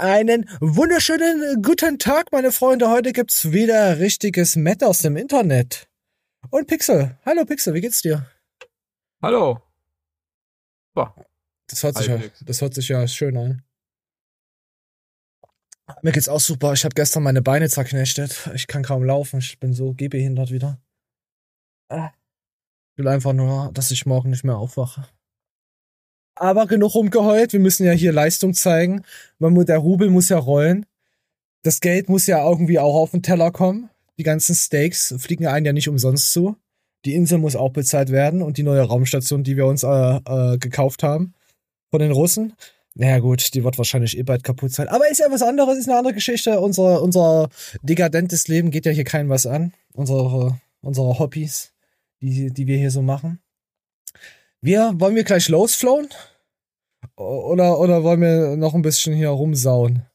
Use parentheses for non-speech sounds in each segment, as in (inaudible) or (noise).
Einen wunderschönen guten Tag, meine Freunde. Heute gibt's wieder richtiges Met aus dem Internet. Und Pixel. Hallo Pixel, wie geht's dir? Hallo. Boah. Das hört sich ja, das hört sich ja schön an. Mir geht's auch super. Ich habe gestern meine Beine zerknechtet. Ich kann kaum laufen. Ich bin so gehbehindert wieder. Ich will einfach nur, dass ich morgen nicht mehr aufwache. Aber genug rumgeheult. Wir müssen ja hier Leistung zeigen. der Rubel muss ja rollen. Das Geld muss ja irgendwie auch auf den Teller kommen. Die ganzen Steaks fliegen einen ja nicht umsonst zu. Die Insel muss auch bezahlt werden und die neue Raumstation, die wir uns äh, äh, gekauft haben von den Russen. Naja gut, die wird wahrscheinlich eh bald kaputt sein. Aber ist ja was anderes, ist eine andere Geschichte. Unser, unser dekadentes Leben geht ja hier keinem was an. Unsere, unsere Hobbys, die, die wir hier so machen. Wir, wollen wir gleich losflowen? Oder, oder wollen wir noch ein bisschen hier rumsauen?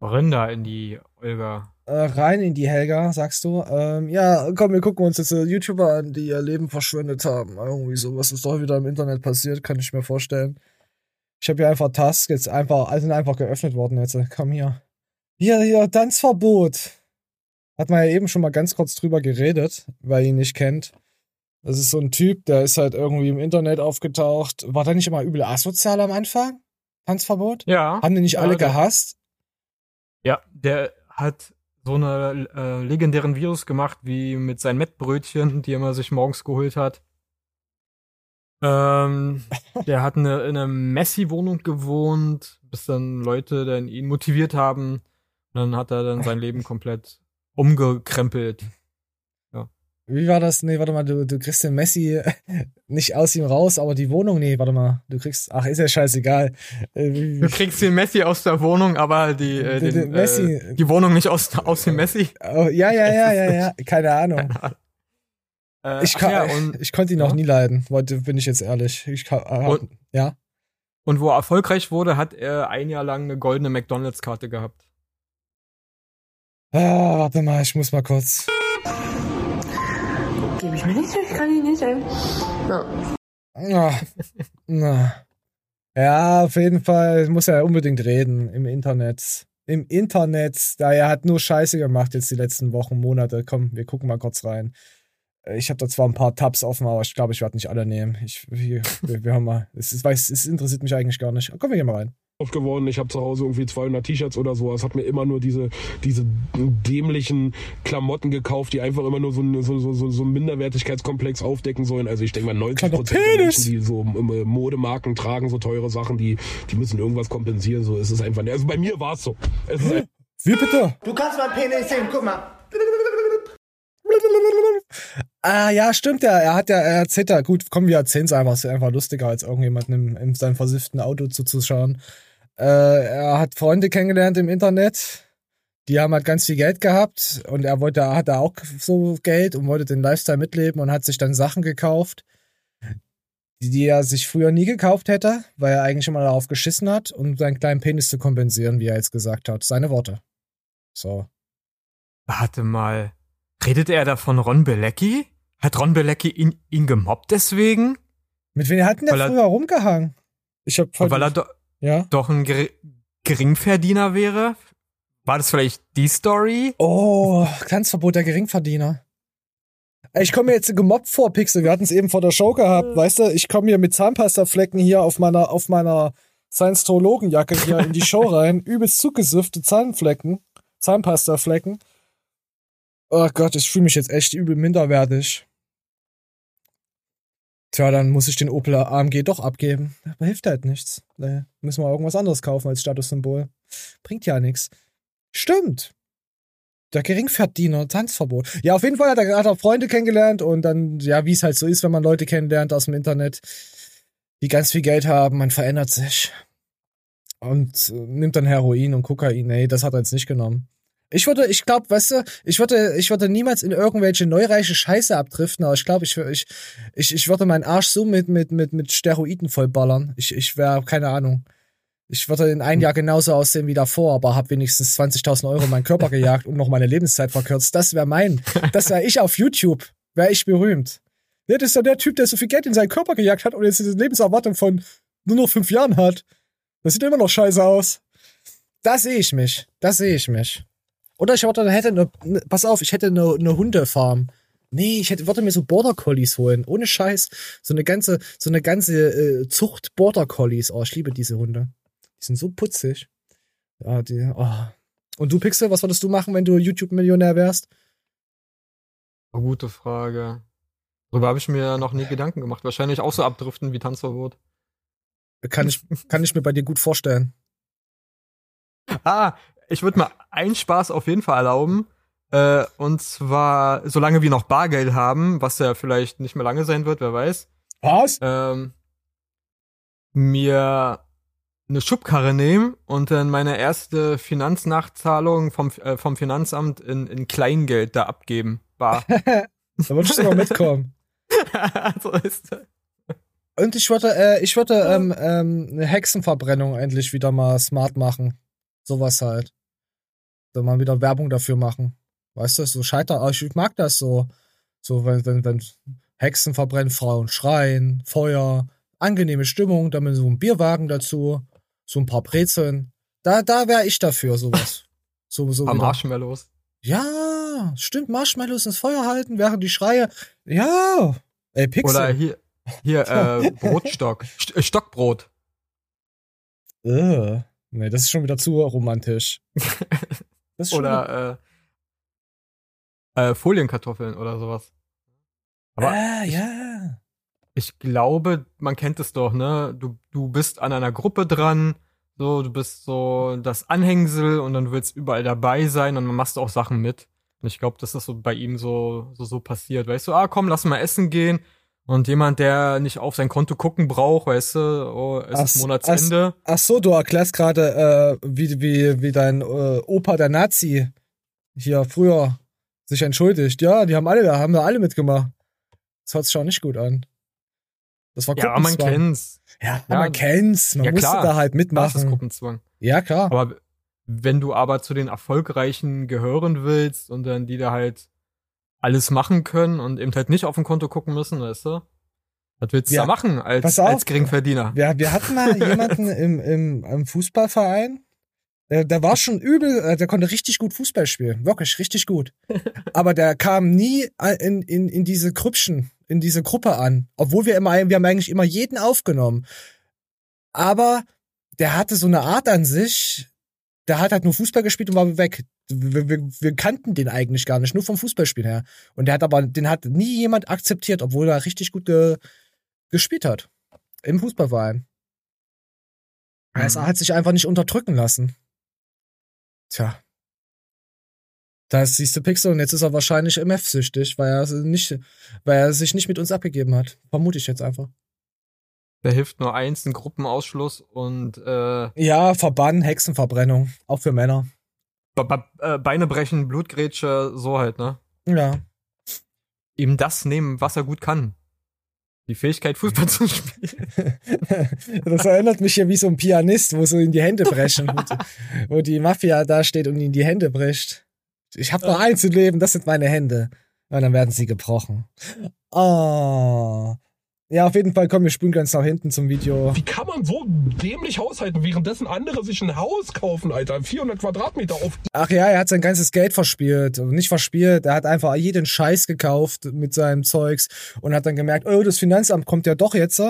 Rinder in die Olga. Äh, rein in die Helga, sagst du. Ähm, ja, komm, wir gucken uns jetzt äh, YouTuber an, die ihr Leben verschwendet haben. Irgendwie so, was ist doch wieder im Internet passiert, kann ich mir vorstellen. Ich habe hier einfach Tasks jetzt einfach, also sind einfach geöffnet worden jetzt. Komm hier. Hier, hier, Tanzverbot. Hat man ja eben schon mal ganz kurz drüber geredet, weil ihr ihn nicht kennt. Das ist so ein Typ, der ist halt irgendwie im Internet aufgetaucht. War der nicht immer übel asozial am Anfang? Tanzverbot? Ja. Haben die nicht ja, alle gehasst? Ja, der hat so eine äh, legendären Virus gemacht, wie mit seinen Mettbrötchen, die er immer sich morgens geholt hat. Ähm, (laughs) der hat eine, in einer Messi-Wohnung gewohnt, bis dann Leute dann ihn motiviert haben. Und dann hat er dann sein Leben komplett umgekrempelt. Wie war das? Nee, warte mal, du, du kriegst den Messi (laughs) nicht aus ihm raus, aber die Wohnung, nee, warte mal, du kriegst, ach, ist ja scheißegal. Äh, du kriegst den Messi aus der Wohnung, aber die, äh, den, den Messi, äh, die Wohnung nicht aus, aus dem Messi. Oh, ja, ja, ja, ja, ja, (laughs) keine Ahnung. Äh, ich, kann, ja, und, ich konnte ihn noch ja. nie leiden, bin ich jetzt ehrlich. Ich kann, äh, und, ja. Und wo er erfolgreich wurde, hat er ein Jahr lang eine goldene McDonalds-Karte gehabt. Ah, warte mal, ich muss mal kurz gebe ich mir nicht, ich kann ihn nicht, ey. Ja. Na, na. Ja, auf jeden Fall muss er unbedingt reden im Internet. Im Internet, da er hat nur Scheiße gemacht jetzt die letzten Wochen, Monate. Komm, wir gucken mal kurz rein. Ich habe da zwar ein paar Tabs offen, aber ich glaube, ich werde nicht alle nehmen. Ich, wir, wir, wir haben mal. Es, ist, weiß, es interessiert mich eigentlich gar nicht. Komm, wir gehen mal rein geworden. Ich habe zu Hause irgendwie 200 T-Shirts oder so. Es hat mir immer nur diese, diese dämlichen Klamotten gekauft, die einfach immer nur so, so, so, so einen Minderwertigkeitskomplex aufdecken sollen. Also ich denke mal 90 Prozent der Menschen, die so Modemarken tragen, so teure Sachen, die, die müssen irgendwas kompensieren. So ist es einfach. Also bei mir war es so. Wie bitte? Du kannst mein Penis sehen, guck mal. (laughs) Ah, ja, stimmt ja. Er hat ja, er erzählt ja, gut, komm, wir erzählen es einfach. Es ist einfach lustiger, als irgendjemandem in, in seinem versifften Auto zuzuschauen. Äh, er hat Freunde kennengelernt im Internet. Die haben halt ganz viel Geld gehabt und er wollte, hatte auch so Geld und wollte den Lifestyle mitleben und hat sich dann Sachen gekauft, die, die er sich früher nie gekauft hätte, weil er eigentlich immer darauf geschissen hat, um seinen kleinen Penis zu kompensieren, wie er jetzt gesagt hat. Seine Worte. So. Warte mal. Redet er da von Ron Belecki? Hat Ron Belecki ihn, ihn gemobbt deswegen? Mit wem hat denn der weil früher er, rumgehangen? Ich hab Weil er ja? doch ein Ger Geringverdiener wäre? War das vielleicht die Story? Oh, Tanzverbot der Geringverdiener. Ich komme mir jetzt gemobbt vor, Pixel. Wir hatten es eben vor der Show gehabt, weißt du? Ich komme hier mit Zahnpastaflecken hier auf meiner, auf meiner Science-Trologen-Jacke hier in die Show (laughs) rein. Übelst zugesüffte Zahnflecken. Zahnpastaflecken. Oh Gott, ich fühle mich jetzt echt übel minderwertig. Tja, dann muss ich den Opel AMG doch abgeben. Aber hilft halt nichts. Nee, müssen wir irgendwas anderes kaufen als Statussymbol. Bringt ja nichts. Stimmt. Der Geringverdiener, Tanzverbot. Ja, auf jeden Fall hat er, er Freunde kennengelernt und dann, ja, wie es halt so ist, wenn man Leute kennenlernt aus dem Internet, die ganz viel Geld haben, man verändert sich. Und äh, nimmt dann Heroin und Kokain. Nee, das hat er jetzt nicht genommen. Ich würde, ich glaube, weißt du, ich würde, ich würde niemals in irgendwelche neureiche Scheiße abdriften, aber ich glaube, ich, ich, ich, ich würde meinen Arsch so mit, mit, mit, mit Steroiden vollballern. Ich, ich wäre, keine Ahnung. Ich würde in einem Jahr genauso aussehen wie davor, aber habe wenigstens 20.000 Euro in meinen Körper (laughs) gejagt und noch meine Lebenszeit verkürzt. Das wäre mein, das wäre ich auf YouTube. Wäre ich berühmt. Ja, das ist doch der Typ, der so viel Geld in seinen Körper gejagt hat und jetzt eine Lebenserwartung von nur noch fünf Jahren hat. Das sieht immer noch scheiße aus. Da sehe ich mich. Da sehe ich mich. Oder ich warte, hätte eine, ne, pass auf, ich hätte eine, eine Hundefarm. Nee, ich hätte, würde mir so Border Collies holen. Ohne Scheiß. So eine ganze, so eine ganze äh, Zucht Border Collies. Oh, ich liebe diese Hunde. Die sind so putzig. Ja, die, oh. Und du, Pixel, was würdest du machen, wenn du YouTube-Millionär wärst? Oh, gute Frage. Darüber habe ich mir noch nie Gedanken gemacht. Wahrscheinlich auch so abdriften wie Tanzverbot. Kann ich, kann ich mir bei dir gut vorstellen. (laughs) Ah, ich würde mal einen Spaß auf jeden Fall erlauben. Äh, und zwar, solange wir noch Bargeld haben, was ja vielleicht nicht mehr lange sein wird, wer weiß. Was? Ähm, mir eine Schubkarre nehmen und dann meine erste Finanznachzahlung vom, äh, vom Finanzamt in, in Kleingeld da abgeben. Bar. (laughs) da würdest du noch mitkommen. (laughs) so ist das. Und ich würde, äh, ich würde ähm, ähm, eine Hexenverbrennung endlich wieder mal smart machen. Sowas halt. Dann mal wieder Werbung dafür machen. Weißt du, so scheiter. Ich mag das so. So, wenn, wenn, wenn Hexen verbrennen, Frauen schreien, Feuer, angenehme Stimmung, dann mit so einem Bierwagen dazu, so ein paar Brezeln. Da, da wäre ich dafür, sowas. (laughs) So, so Am wieder. Marshmallows. Ja, stimmt, Marshmallows ins Feuer halten, während die Schreie. Ja. Ey, Pixel. Oder hier, hier, äh, (laughs) Brotstock. St äh, Stockbrot. Äh, nee, das ist schon wieder zu romantisch. (laughs) Das ist Oder, äh, äh, Folienkartoffeln oder sowas. Aber ah, ich, ja. ich glaube, man kennt es doch, ne? Du, du bist an einer Gruppe dran, so, du bist so das Anhängsel und dann willst überall dabei sein und dann machst du auch Sachen mit. Und ich glaube, dass das so bei ihm so, so, so passiert. Weißt du, ah, komm, lass mal essen gehen. Und jemand, der nicht auf sein Konto gucken braucht, weißt du, oh, es Ach ist Monatsende. Ach so, du erklärst gerade, äh, wie, wie, wie dein äh, Opa, der Nazi, hier früher sich entschuldigt. Ja, die haben alle, da haben wir alle mitgemacht. Das hört sich auch nicht gut an. Das war Ja, aber man Gruppenzwang. kennt's. Ja, Ja, man kennt's. Man ja, musste da halt Das ist mitmachen. Gruppenzwang. Ja, klar. Aber wenn du aber zu den Erfolgreichen gehören willst und dann die da halt alles machen können und eben halt nicht auf dem Konto gucken müssen, weißt du? Was willst du Ja, da machen als, auf. als Geringverdiener? Wir, wir hatten mal (laughs) jemanden im, im, im Fußballverein, der, der war schon übel, äh, der konnte richtig gut Fußball spielen. Wirklich, richtig gut. (laughs) Aber der kam nie äh, in, in, in diese Krüppchen, in diese Gruppe an. Obwohl wir immer, wir haben eigentlich immer jeden aufgenommen. Aber der hatte so eine Art an sich, der hat halt nur Fußball gespielt und war weg. Wir, wir, wir kannten den eigentlich gar nicht, nur vom Fußballspielen her. Und der hat aber, den hat nie jemand akzeptiert, obwohl er richtig gut ge, gespielt hat. Im Fußballverein. Er Mhm. hat sich einfach nicht unterdrücken lassen. Tja. Da siehst du Pixel und jetzt ist er wahrscheinlich MF-süchtig, weil er nicht, weil er sich nicht mit uns abgegeben hat. Vermute ich jetzt einfach. Da hilft nur eins, ein Gruppenausschluss und äh, Ja, Verbann, Hexenverbrennung. Auch für Männer. Äh, Beine brechen, Blutgrätsche, so halt, ne? Ja. Ihm das nehmen, was er gut kann. Die Fähigkeit, Fußball zu spielen. (laughs) Das erinnert mich ja wie so ein Pianist, wo so in die Hände brechen, wo, die, wo die Mafia da steht und in die Hände bricht. Ich habe noch eins zu leben, das sind meine Hände. Und dann werden sie gebrochen. Oh. Ja, auf jeden Fall, komm, wir spulen ganz nach hinten zum Video. Wie kann man so dämlich haushalten, währenddessen andere sich ein Haus kaufen, Alter? 400 Quadratmeter auf Ach ja, er hat sein ganzes Geld verspielt. Nicht verspielt, er hat einfach jeden Scheiß gekauft mit seinem Zeugs und hat dann gemerkt, oh, das Finanzamt kommt ja doch jetzt.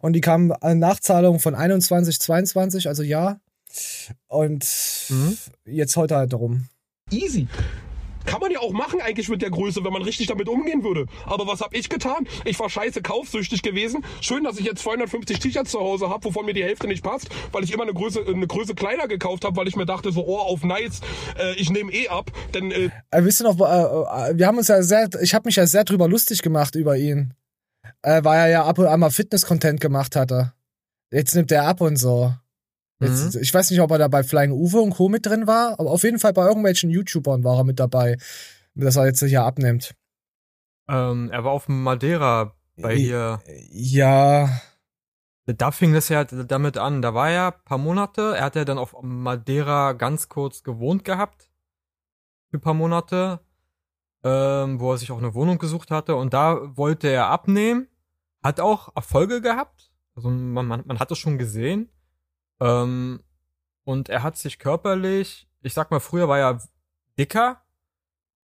Und die kamen eine Nachzahlung von 21, 22, also ja. Und Mhm. jetzt heute halt darum. easy. Kann man ja auch machen eigentlich mit der Größe, wenn man richtig damit umgehen würde. Aber was hab ich getan? Ich war scheiße kaufsüchtig gewesen. Schön, dass ich jetzt 250 T-Shirts zu Hause habe, wovon mir die Hälfte nicht passt, weil ich immer eine Größe, eine Größe kleiner gekauft habe, weil ich mir dachte so, oh, auf nice, äh, ich nehme eh ab. Denn äh, Äh, wisst ihr noch, äh, äh, wir haben uns ja sehr, ich habe mich ja sehr drüber lustig gemacht über ihn. Äh, weil er ja ab und an mal Fitness-Content gemacht hatte. Jetzt nimmt er ab und so. Jetzt, Ich weiß nicht, ob er da bei Flying Uwe und Co. mit drin war, aber auf jeden Fall bei irgendwelchen YouTubern war er mit dabei, dass er jetzt hier abnimmt. ähm, er war auf Madeira bei hier. Ja, Da fing das ja damit an. Da war er ein paar Monate. Er hat ja dann auf Madeira ganz kurz gewohnt gehabt. Für ein paar Monate. Ähm, wo er sich auch eine Wohnung gesucht hatte. Und da wollte er abnehmen. Hat auch Erfolge gehabt. Also man, man, man hat es schon gesehen. Ähm, und er hat sich körperlich, ich sag mal, früher war er dicker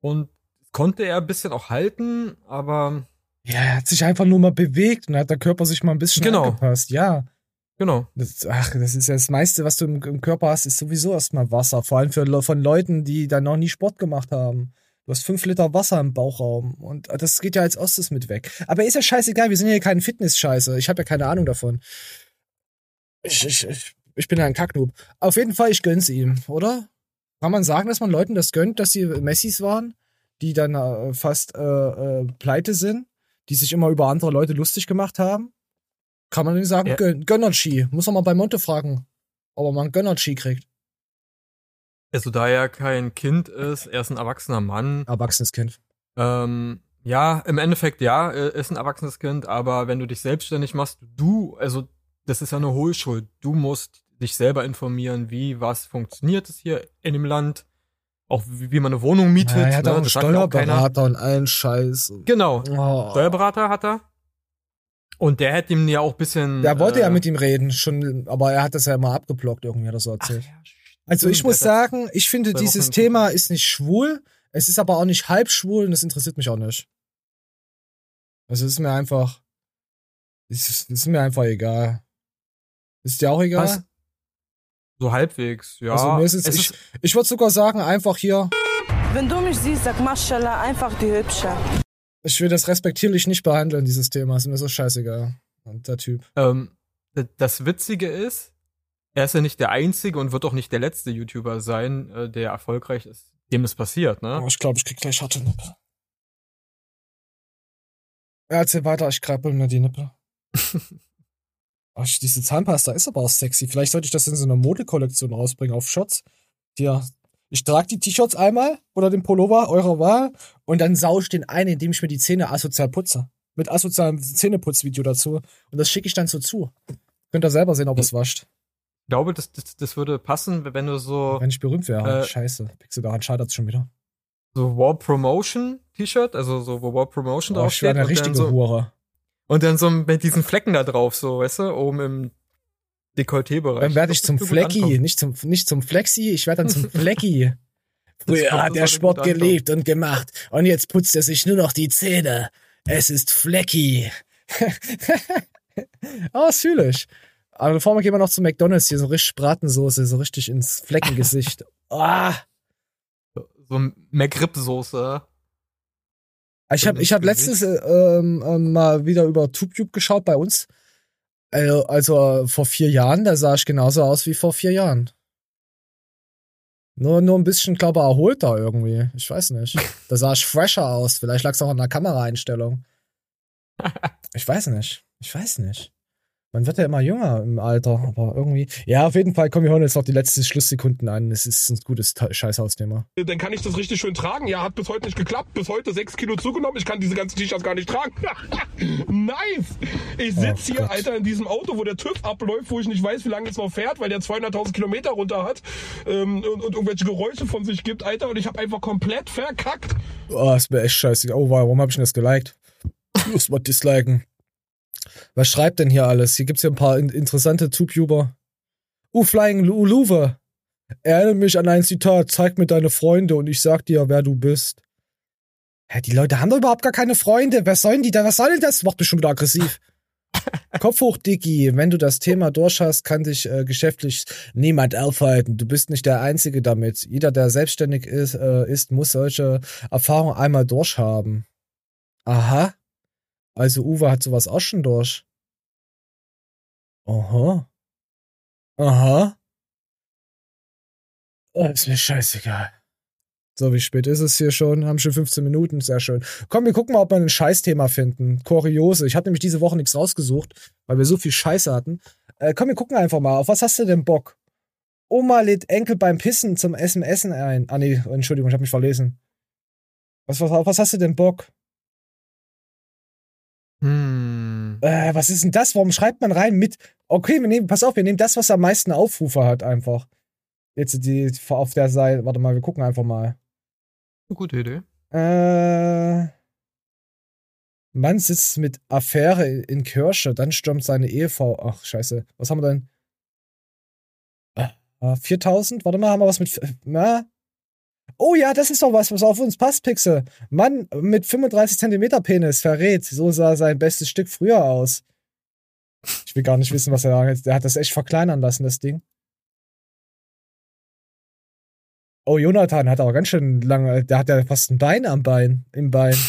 und konnte er ein bisschen auch halten, aber Ja, er hat sich einfach nur mal bewegt und hat der Körper sich mal ein bisschen Genau. angepasst. Ja. genau. Das, ach, das ist ja das meiste, was du im, im Körper hast, ist sowieso erstmal Wasser. Vor allem für, von Leuten, die dann noch nie Sport gemacht haben. Du hast fünf Liter Wasser im Bauchraum und das geht ja als erstes mit weg. Aber ist ja scheißegal, wir sind ja kein Fitness-Scheiße. Ich habe ja keine Ahnung davon. Ich, ich, ich, ich bin ja ein Kacknoob. Auf jeden Fall, ich gönn's ihm, oder? Kann man sagen, dass man Leuten das gönnt, dass sie Messis waren, die dann äh, fast äh, äh, pleite sind, die sich immer über andere Leute lustig gemacht haben? Kann man denen sagen, Ja. Gön Gönnerchi. Muss man mal bei Monte fragen, ob er mal einen Gönnerchi kriegt. Also da er kein Kind ist, er ist ein erwachsener Mann. Erwachsenes Kind. Ähm, ja, im Endeffekt ja, er ist ein erwachsenes Kind, aber wenn du dich selbstständig machst, du, also das ist ja eine Hohlschuld. Du musst dich selber informieren, wie was funktioniert es hier in dem Land, auch wie, wie man eine Wohnung mietet. Ja, er hat ne? auch einen ja auch. Steuerberater und allen Scheiß. Genau, Oh. Steuerberater hat er. Und der hätte ihm ja auch ein bisschen. Der wollte äh, ja mit ihm reden, schon, aber er hat das ja immer abgeblockt, irgendwie hat er so ach, erzählt. ja, stimmt, also ich muss sagen, ich finde, dieses Thema ist nicht schwul, es ist aber auch nicht halb schwul und das interessiert mich auch nicht. Also es ist mir einfach, es ist, es ist mir einfach egal. Ist dir auch egal? Was? So halbwegs, ja. Also mir ist es, es ich, ich würde sogar sagen, einfach hier, Wenn du mich siehst, sag Maschallah, einfach die Hübsche. ich will das respektierlich nicht behandeln, dieses Thema. Ist mir so scheißegal. Und der Typ. ähm, das Witzige ist, er ist ja nicht der einzige und wird auch nicht der letzte YouTuber sein, äh, der erfolgreich ist, dem es passiert, ne? Oh, ich glaube, ich krieg gleich harte Nippel. Erzähl weiter, ich krabbel mir die Nippel. (laughs) ich- diese Zahnpasta ist aber auch sexy. Vielleicht sollte ich das in so einer Modekollektion rausbringen auf Shots. Hier, ich trage die T-Shirts einmal oder den Pullover eurer Wahl und dann sau ich den ein, indem ich mir die Zähne asozial putze. Mit asozialem Zähneputzvideo dazu. Und das schicke ich dann so zu. Könnt ihr selber sehen, ob es wascht. Ich glaube, das, das, das würde passen, wenn du so, Wenn ich berühmt wäre. Äh, Scheiße. Pixel daran scheitert's schon wieder. so War Promotion T-Shirt, also so, wo War Promotion Oh, ich wäre draufsteht. eine richtige so, Hure. Und dann so mit diesen Flecken da drauf, so, weißt du, oben im Dekolleté-Bereich. Dann werde ich zum Flecki, nicht zum, nicht zum Flexi, ich werde dann zum Flecki. (laughs) Früher hat er würde Sport gelebt und gemacht und jetzt putzt er sich nur noch die Zähne. Es ist Flecki. oh, das fühle ich. Aber bevor wir gehen wir noch zu McDonalds, hier so richtig Bratensoße, so richtig ins Fleckengesicht. (laughs) Ah, So McRib-Soße. Ich habe ich hab letztens äh, ähm, mal wieder über TubeTube geschaut bei uns. Also, also äh, vor vier Jahren, da sah ich genauso aus wie vor vier Jahren. Nur, nur ein bisschen, glaube ich, erholter irgendwie. Ich weiß nicht. (laughs) Da sah ich fresher aus. Vielleicht lag es auch an der Kameraeinstellung. Ich weiß nicht. Ich weiß nicht. Man wird ja immer jünger im Alter, aber irgendwie. Ja, auf jeden Fall, komm, wir hören jetzt noch die letzten Schlusssekunden an. Es ist ein gutes Scheißhausthema. Dann kann ich das richtig schön tragen. Ja, hat bis heute nicht geklappt. Bis heute sechs Kilo zugenommen. Ich kann diese ganzen T-Shirts gar nicht tragen. (laughs) nice. Ich sitze Oh hier, Gott. Alter, in diesem Auto, wo der TÜV abläuft, wo ich nicht weiß, wie lange es noch fährt, weil der 200.000 Kilometer runter hat ähm, und, und irgendwelche Geräusche von sich gibt, Alter. Und ich habe einfach komplett verkackt. Oh, ist mir echt scheiße. Oh, warum habe ich denn das geliked? Muss mal disliken. Was schreibt denn hier alles? Hier gibt's hier ein paar in interessante Tububer. Uh, Flying Lu Luve. Erinnere mich an ein Zitat. Zeig mir deine Freunde und ich sag dir, wer du bist. Hä, die Leute haben doch überhaupt gar keine Freunde. Was sollen die da? Was soll denn das? Macht mich schon wieder aggressiv. (laughs) Kopf hoch, Dicky. Wenn du das Thema durch hast, kann dich äh, geschäftlich niemand aufhalten. Du bist nicht der Einzige damit. Jeder, der selbstständig ist, äh, ist muss solche Erfahrungen einmal durchhaben. Aha. Also Uwe hat sowas auch schon durch. Aha. Aha. Oh, ist mir scheißegal. So, wie spät ist es hier schon? Haben schon 15 Minuten, sehr schön. Komm, wir gucken mal, ob wir ein Scheißthema finden. Kuriose. Ich habe nämlich diese Woche nichts rausgesucht, weil wir so viel Scheiße hatten. Äh, komm, wir gucken einfach mal. Auf was hast du denn Bock? Oma lädt Enkel beim Pissen zum Essen Essen ein. Ah nee, Entschuldigung, ich habe mich verlesen. Was, was, auf was hast du denn Bock? Hm. Äh, was ist denn das? Warum schreibt man rein mit? Okay, wir nehmen, pass auf, wir nehmen das, was am meisten Aufrufe hat, einfach. Jetzt die auf der Seite. Warte mal, wir gucken einfach mal. Eine gute Idee. Äh. Mann sitzt mit Affäre in Kirche, dann stürmt seine Ehefrau. Ach, scheiße. Was haben wir denn? Äh, 4000, warte mal, haben wir was mit. Na? Oh ja, das ist doch was, was auf uns passt, Pixel. Mann mit 35 Zentimeter Penis verrät. So sah sein bestes Stück früher aus. Ich will gar nicht wissen, was er da jetzt. Der hat das echt verkleinern lassen, das Ding. Oh, Jonathan hat aber ganz schön lange. Der hat ja fast ein Bein am Bein. Im Bein. (laughs)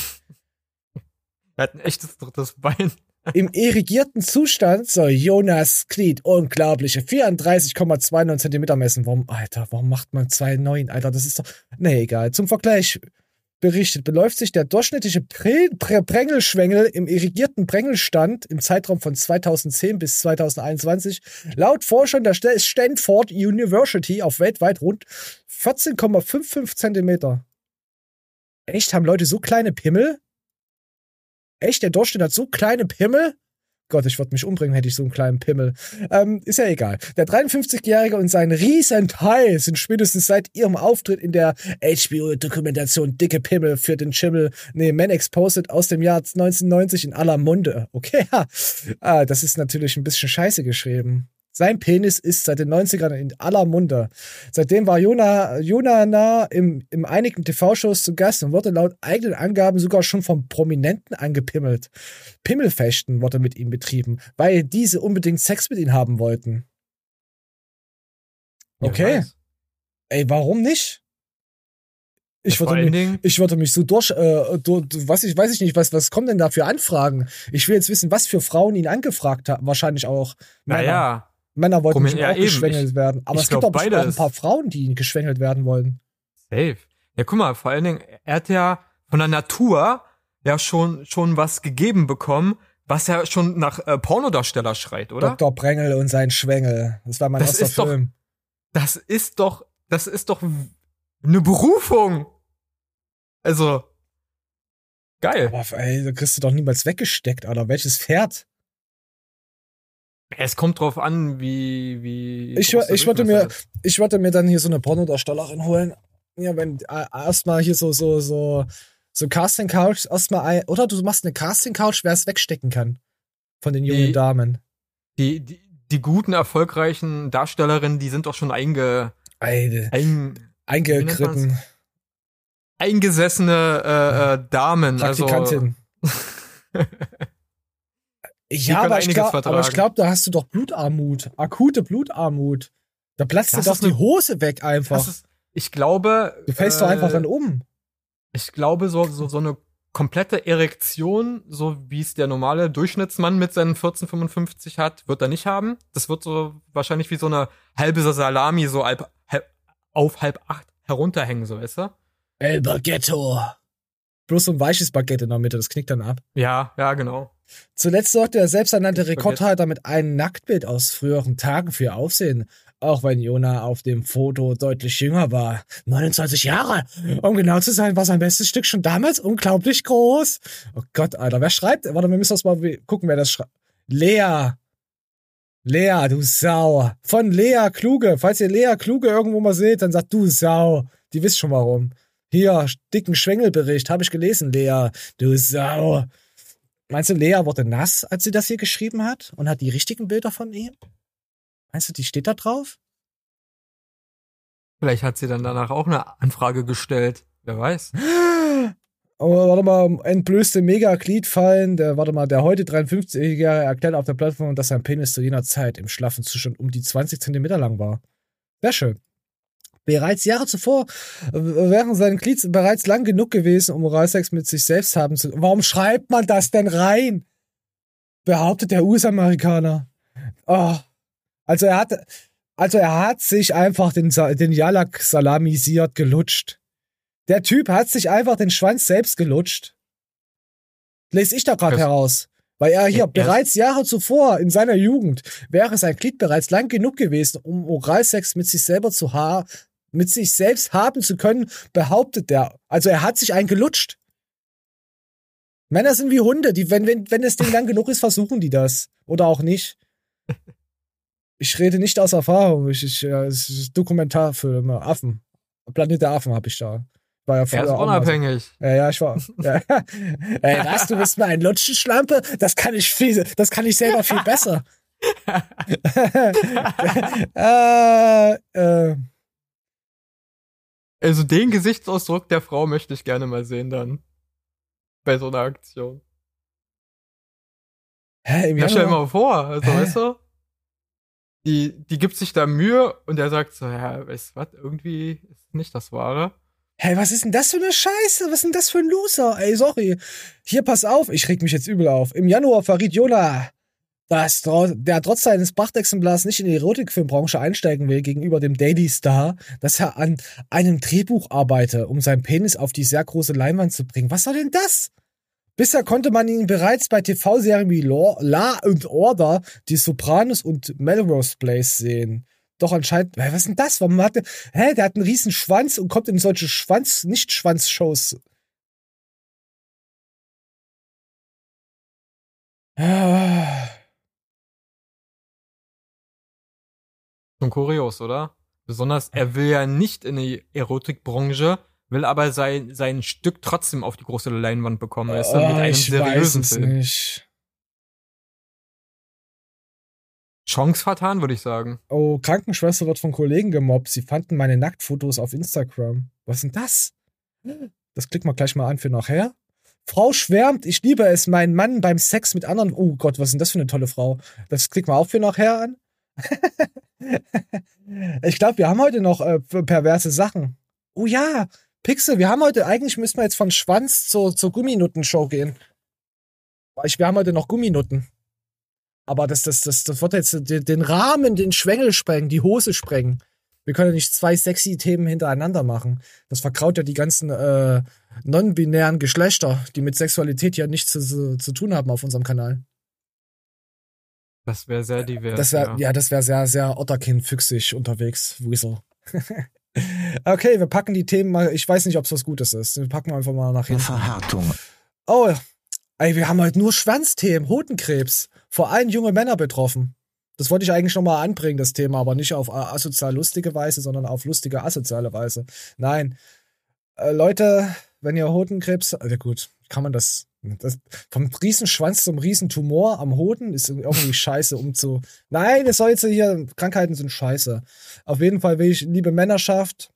Er hat ein echtes drittes Bein. Im irrigierten Zustand soll Jonas Glied unglaubliche 34,29 Zentimeter messen. Warum, Alter, warum macht man 2,9? Alter, das ist doch. Nee, egal. Zum Vergleich berichtet, beläuft sich der durchschnittliche Prä Prä Prängelschwengel im irrigierten Prängelstand im Zeitraum von 2010 bis 2021 laut Forschern der St- Stanford University auf weltweit rund 14,55 Zentimeter. Echt? Haben Leute so kleine Pimmel? Echt? Der Durchschnitt hat so kleine Pimmel? Gott, ich würde mich umbringen, hätte ich so einen kleinen Pimmel. Ähm, ist ja egal. Der 53-Jährige und sein Riesenteil sind spätestens seit ihrem Auftritt in der HBO-Dokumentation Dicke Pimmel für den Schimmel, nee, Man Exposed aus dem Jahr 1990 in aller Munde. Okay, ja. Ah, das ist natürlich ein bisschen scheiße geschrieben. Sein Penis ist seit den 90ern in aller Munde. Seitdem war Jona, Jonana im, im einigen TV-Shows zu Gast und wurde laut eigenen Angaben sogar schon vom Prominenten angepimmelt. Pimmelfechten wurde mit ihm betrieben, weil diese unbedingt Sex mit ihm haben wollten. Okay. Ey, warum nicht? Ich würde, mich, Dingen, ich würde mich so durch, äh, durch was ich weiß ich nicht, was, was kommen denn da für Anfragen? Ich will jetzt wissen, was für Frauen ihn angefragt haben. Wahrscheinlich auch naja, Männer wollten bestimmt ja, auch eben. geschwängelt werden. Aber ich es gibt glaub, auch ein paar Frauen, die geschwängelt werden wollen. safe. Ja, guck mal, vor allen Dingen, er hat ja von der Natur ja schon, schon was gegeben bekommen, was ja schon nach äh, Pornodarsteller schreit, oder? Dr. Brengel und sein Schwengel. Das war mein Das erster ist doch- Film. Das ist doch, das ist doch eine Berufung. Also, geil. Aber ey, da kriegst du doch niemals weggesteckt, Alter. Welches Pferd? Es kommt drauf an, wie, wie. Ich, ich wollte mir, ist. ich wollte mir dann hier so eine Pornodarstellerin holen. Ja, wenn äh, erstmal hier so, so, so, so Casting Couch, erstmal ein, oder du machst eine Casting Couch, wer es wegstecken kann. Von den jungen Die- Damen. Die, die, die guten, erfolgreichen Darstellerinnen, die sind doch schon einge, ein, eingekritten. eingesessene äh, äh, Damen. Praktikantin. Also, (laughs) ja, aber ich vertragen. aber ich glaube, da hast du doch Blutarmut. Akute Blutarmut. Da platzt dir doch die eine- Hose weg einfach. ist, ich glaube. du fällst doch äh, einfach dann um. Ich glaube, so, so, so eine komplette Erektion, so wie es der normale Durchschnittsmann mit seinen 1455 hat, wird er nicht haben. Das wird so wahrscheinlich wie so eine halbe Salami so halb, halb, auf halb acht herunterhängen, so weißt du? El Baguetto. Bloß so ein weiches Baguette in der Mitte, das knickt dann ab. Ja, ja, genau. Zuletzt sorgte der selbsternannte. Rekordhalter mit einem Nacktbild aus früheren Tagen für Aufsehen. Auch wenn Jona auf dem Foto deutlich jünger war. 29 Jahre. Um genau zu sein, war sein bestes Stück schon damals unglaublich groß. Oh Gott, Alter, wer schreibt? Warte, wir müssen das mal gucken, wer das schreibt. Lea. Lea, du Sau. Von Lea Kluge. Falls ihr Lea Kluge irgendwo mal seht, dann sagt du Sau. Die wisst schon warum. Hier, dicken Schwengelbericht, habe ich gelesen, Lea. Du Sau. Meinst du, Lea wurde nass, als sie das hier geschrieben hat und hat die richtigen Bilder von ihm? Meinst du, die steht da drauf? Vielleicht hat sie dann danach auch eine Anfrage gestellt. Wer weiß. (gasps) Oh, warte mal, entblößte Megagliedfallen. Der, warte mal, der heute 53-Jährige erklärt auf der Plattform, dass sein Penis zu jener Zeit im schlaffen Zustand um die 20 Zentimeter lang war. Sehr schön. Bereits Jahre zuvor äh, wären seine Glieds bereits lang genug gewesen, um Oralsex mit sich selbst haben zu Warum schreibt man das denn rein? Behauptet der US-Amerikaner. Oh. Also er hat, also er hat sich einfach den, den Jalak salamisiert gelutscht. Der Typ hat sich einfach den Schwanz selbst gelutscht. Lese ich da gerade heraus. Weil er hier Ja, bereits Jahre zuvor in seiner Jugend wäre sein Glied bereits lang genug gewesen, um Oralsex mit sich selber zu ha mit sich selbst haben zu können, behauptet er. Also er hat sich einen gelutscht. Männer sind wie Hunde, die, wenn, wenn, wenn das Ding lang genug ist, versuchen die das. Oder auch nicht. Ich rede nicht aus Erfahrung. Ich, ich, ja, es ist Dokumentarfilme, Affen. Planet der Affen habe ich da. War ja Er ist unabhängig. Ja, ja, ich war. Ja. (laughs) Ey, was, du bist mal ein Lutschenschlampe? Das kann ich viel, das kann ich selber viel besser. (laughs) (laughs) äh, äh, Also den Gesichtsausdruck der Frau möchte ich gerne mal sehen dann. Bei so einer Aktion. hä, im Ja, stell dir mal vor, also Hä? weißt du? Die, die gibt sich da Mühe und der sagt so, ja, weißt du was, irgendwie ist nicht das Wahre. Hey, was ist denn das für eine Scheiße? Was ist denn das für ein Loser? Ey, sorry. Hier, pass auf, ich reg mich jetzt übel auf. Im Januar verriet Jona, dass der trotz seines Prachtexemplars nicht in die Erotikfilmbranche einsteigen will gegenüber dem Daily Star, dass er an einem Drehbuch arbeite, um seinen Penis auf die sehr große Leinwand zu bringen. Was soll denn das? Bisher konnte man ihn bereits bei TV-Serien wie Law, Law and Order, Die Sopranos und Melrose Place sehen. Doch anscheinend, was ist denn das? Warum hat der, hä, der hat einen riesen Schwanz und kommt in solche Schwanz, Nicht-Schwanz-Shows. Ah. Schon kurios, oder? Besonders, er will ja nicht in die Erotikbranche, will aber sein, sein Stück trotzdem auf die große Leinwand bekommen, weißt du, mit Ah, einem ich seriösen weiß es Film. nicht. Chance vertan, würde ich sagen. Oh, Krankenschwester wird von Kollegen gemobbt. Sie fanden meine Nacktfotos auf Instagram. Was ist denn das? Das klicken wir gleich mal an für nachher. Frau schwärmt, ich liebe es, meinen Mann beim Sex mit anderen. Oh Gott, was ist denn das für eine tolle Frau? Das klicken wir auch für nachher an. (laughs) (laughs) ich glaube, wir haben heute noch äh, perverse Sachen. Oh ja, Pixel, wir haben heute, eigentlich müssen wir jetzt von Schwanz zur, zur Gumminutten-Show gehen. Wir haben heute noch Gumminutten. Aber das, das, das, das wird jetzt den, Rahmen, den Schwengel sprengen, die Hose sprengen. Wir können ja nicht zwei sexy Themen hintereinander machen. Das verkraut ja die ganzen äh, non-binären Geschlechter, die mit Sexualität ja nichts zu, zu tun haben auf unserem Kanal. Das wäre sehr divers. Das wäre, ja. das wäre sehr, sehr Otterkind-füchsig unterwegs, Weasel. (laughs) okay, wir packen die Themen mal. Ich weiß nicht, ob es was Gutes ist. Wir packen einfach mal nach hinten. Verhärtung. Oh, ey, wir haben halt nur Schwanzthemen, Hodenkrebs. Vor allem junge Männer betroffen. Das wollte ich eigentlich nochmal anbringen, das Thema, aber nicht auf asozial lustige Weise, sondern auf lustige asoziale Weise. Nein. Äh, Leute, wenn ihr Hodenkrebs, also gut, kann man das, das vom Riesenschwanz zum Riesentumor am Hoden ist irgendwie scheiße, um zu. Nein, es soll jetzt hier, Krankheiten sind scheiße. Auf jeden Fall will ich, liebe Männerschaft,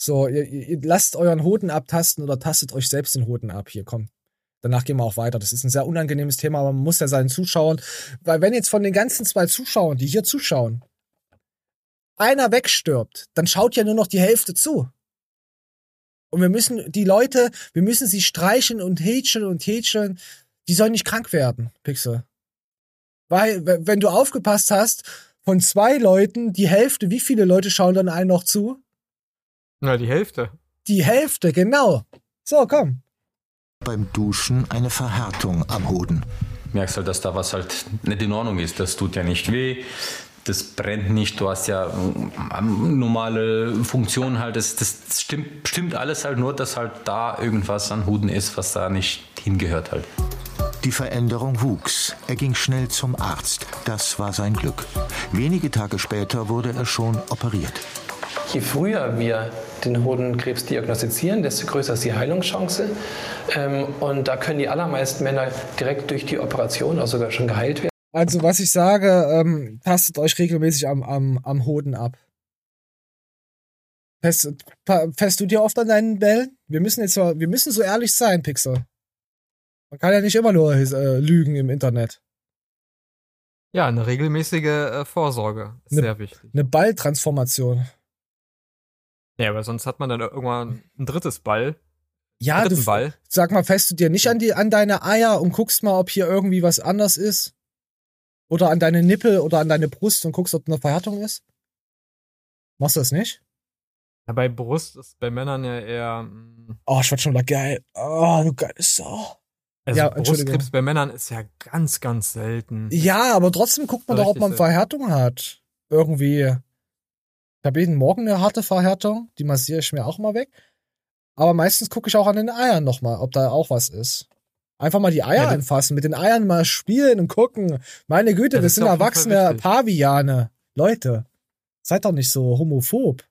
so, ihr, ihr lasst euren Hoden abtasten oder tastet euch selbst den Hoden ab. Hier, komm. Danach gehen wir auch weiter. Das ist ein sehr unangenehmes Thema, aber man muss ja seinen Zuschauern, weil wenn jetzt von den ganzen zwei Zuschauern, die hier zuschauen, einer wegstirbt, dann schaut ja nur noch die Hälfte zu. Und wir müssen die Leute, wir müssen sie streicheln und hätscheln und hätscheln. Die sollen nicht krank werden, Pixel. Weil, wenn du aufgepasst hast, von zwei Leuten, die Hälfte, wie viele Leute schauen dann einen noch zu? Na, die Hälfte. Die Hälfte, genau. So, komm. Beim Duschen eine Verhärtung am Hoden. merkst halt, dass da was halt nicht in Ordnung ist. Das tut ja nicht weh, das brennt nicht, du hast ja ähm, normale Funktionen halt. Das, das stimmt, stimmt alles halt nur, dass halt da irgendwas an Huden ist, was da nicht hingehört halt. Die Veränderung wuchs. Er ging schnell zum Arzt. Das war sein Glück. Wenige Tage später wurde er schon operiert. Je früher wir den Hodenkrebs diagnostizieren, desto größer ist die Heilungschance. Ähm, und da können die allermeisten Männer direkt durch die Operation auch sogar schon geheilt werden. Also, was ich sage, ähm, tastet euch regelmäßig am, am, am Hoden ab. Fährst, du dir oft an deinen Bällen? Wir müssen jetzt so, wir müssen so ehrlich sein, Pixel. Man kann ja nicht immer nur äh, lügen im Internet. Ja, eine regelmäßige äh, Vorsorge ist Ne- sehr wichtig. Eine Balltransformation. Ja, aber sonst hat man dann irgendwann ein drittes Ball. Ja, du, Ball. sag mal, fährst du dir nicht an, die, an deine Eier und guckst mal, ob hier irgendwie was anders ist? Oder an deine Nippel oder an deine Brust und guckst, ob eine Verhärtung ist? Machst du das nicht? Ja, bei Brust ist bei Männern ja eher. mm, Oh, ich werd schon wieder geil. Oh, du geile Sau. Also Ja. Brustkrebs bei Männern ist ja ganz, ganz selten. Ja, aber trotzdem guckt man doch, ob man. Verhärtung hat. Irgendwie. Ich habe jeden Morgen eine harte Verhärtung, die massiere ich mir auch mal weg. Aber meistens gucke ich auch an den Eiern nochmal, ob da auch was ist. Einfach mal die Eier Ja, anfassen, mit den Eiern mal spielen und gucken. Meine Güte, Ja, das das sind erwachsene. Paviane. Leute, seid doch nicht so homophob.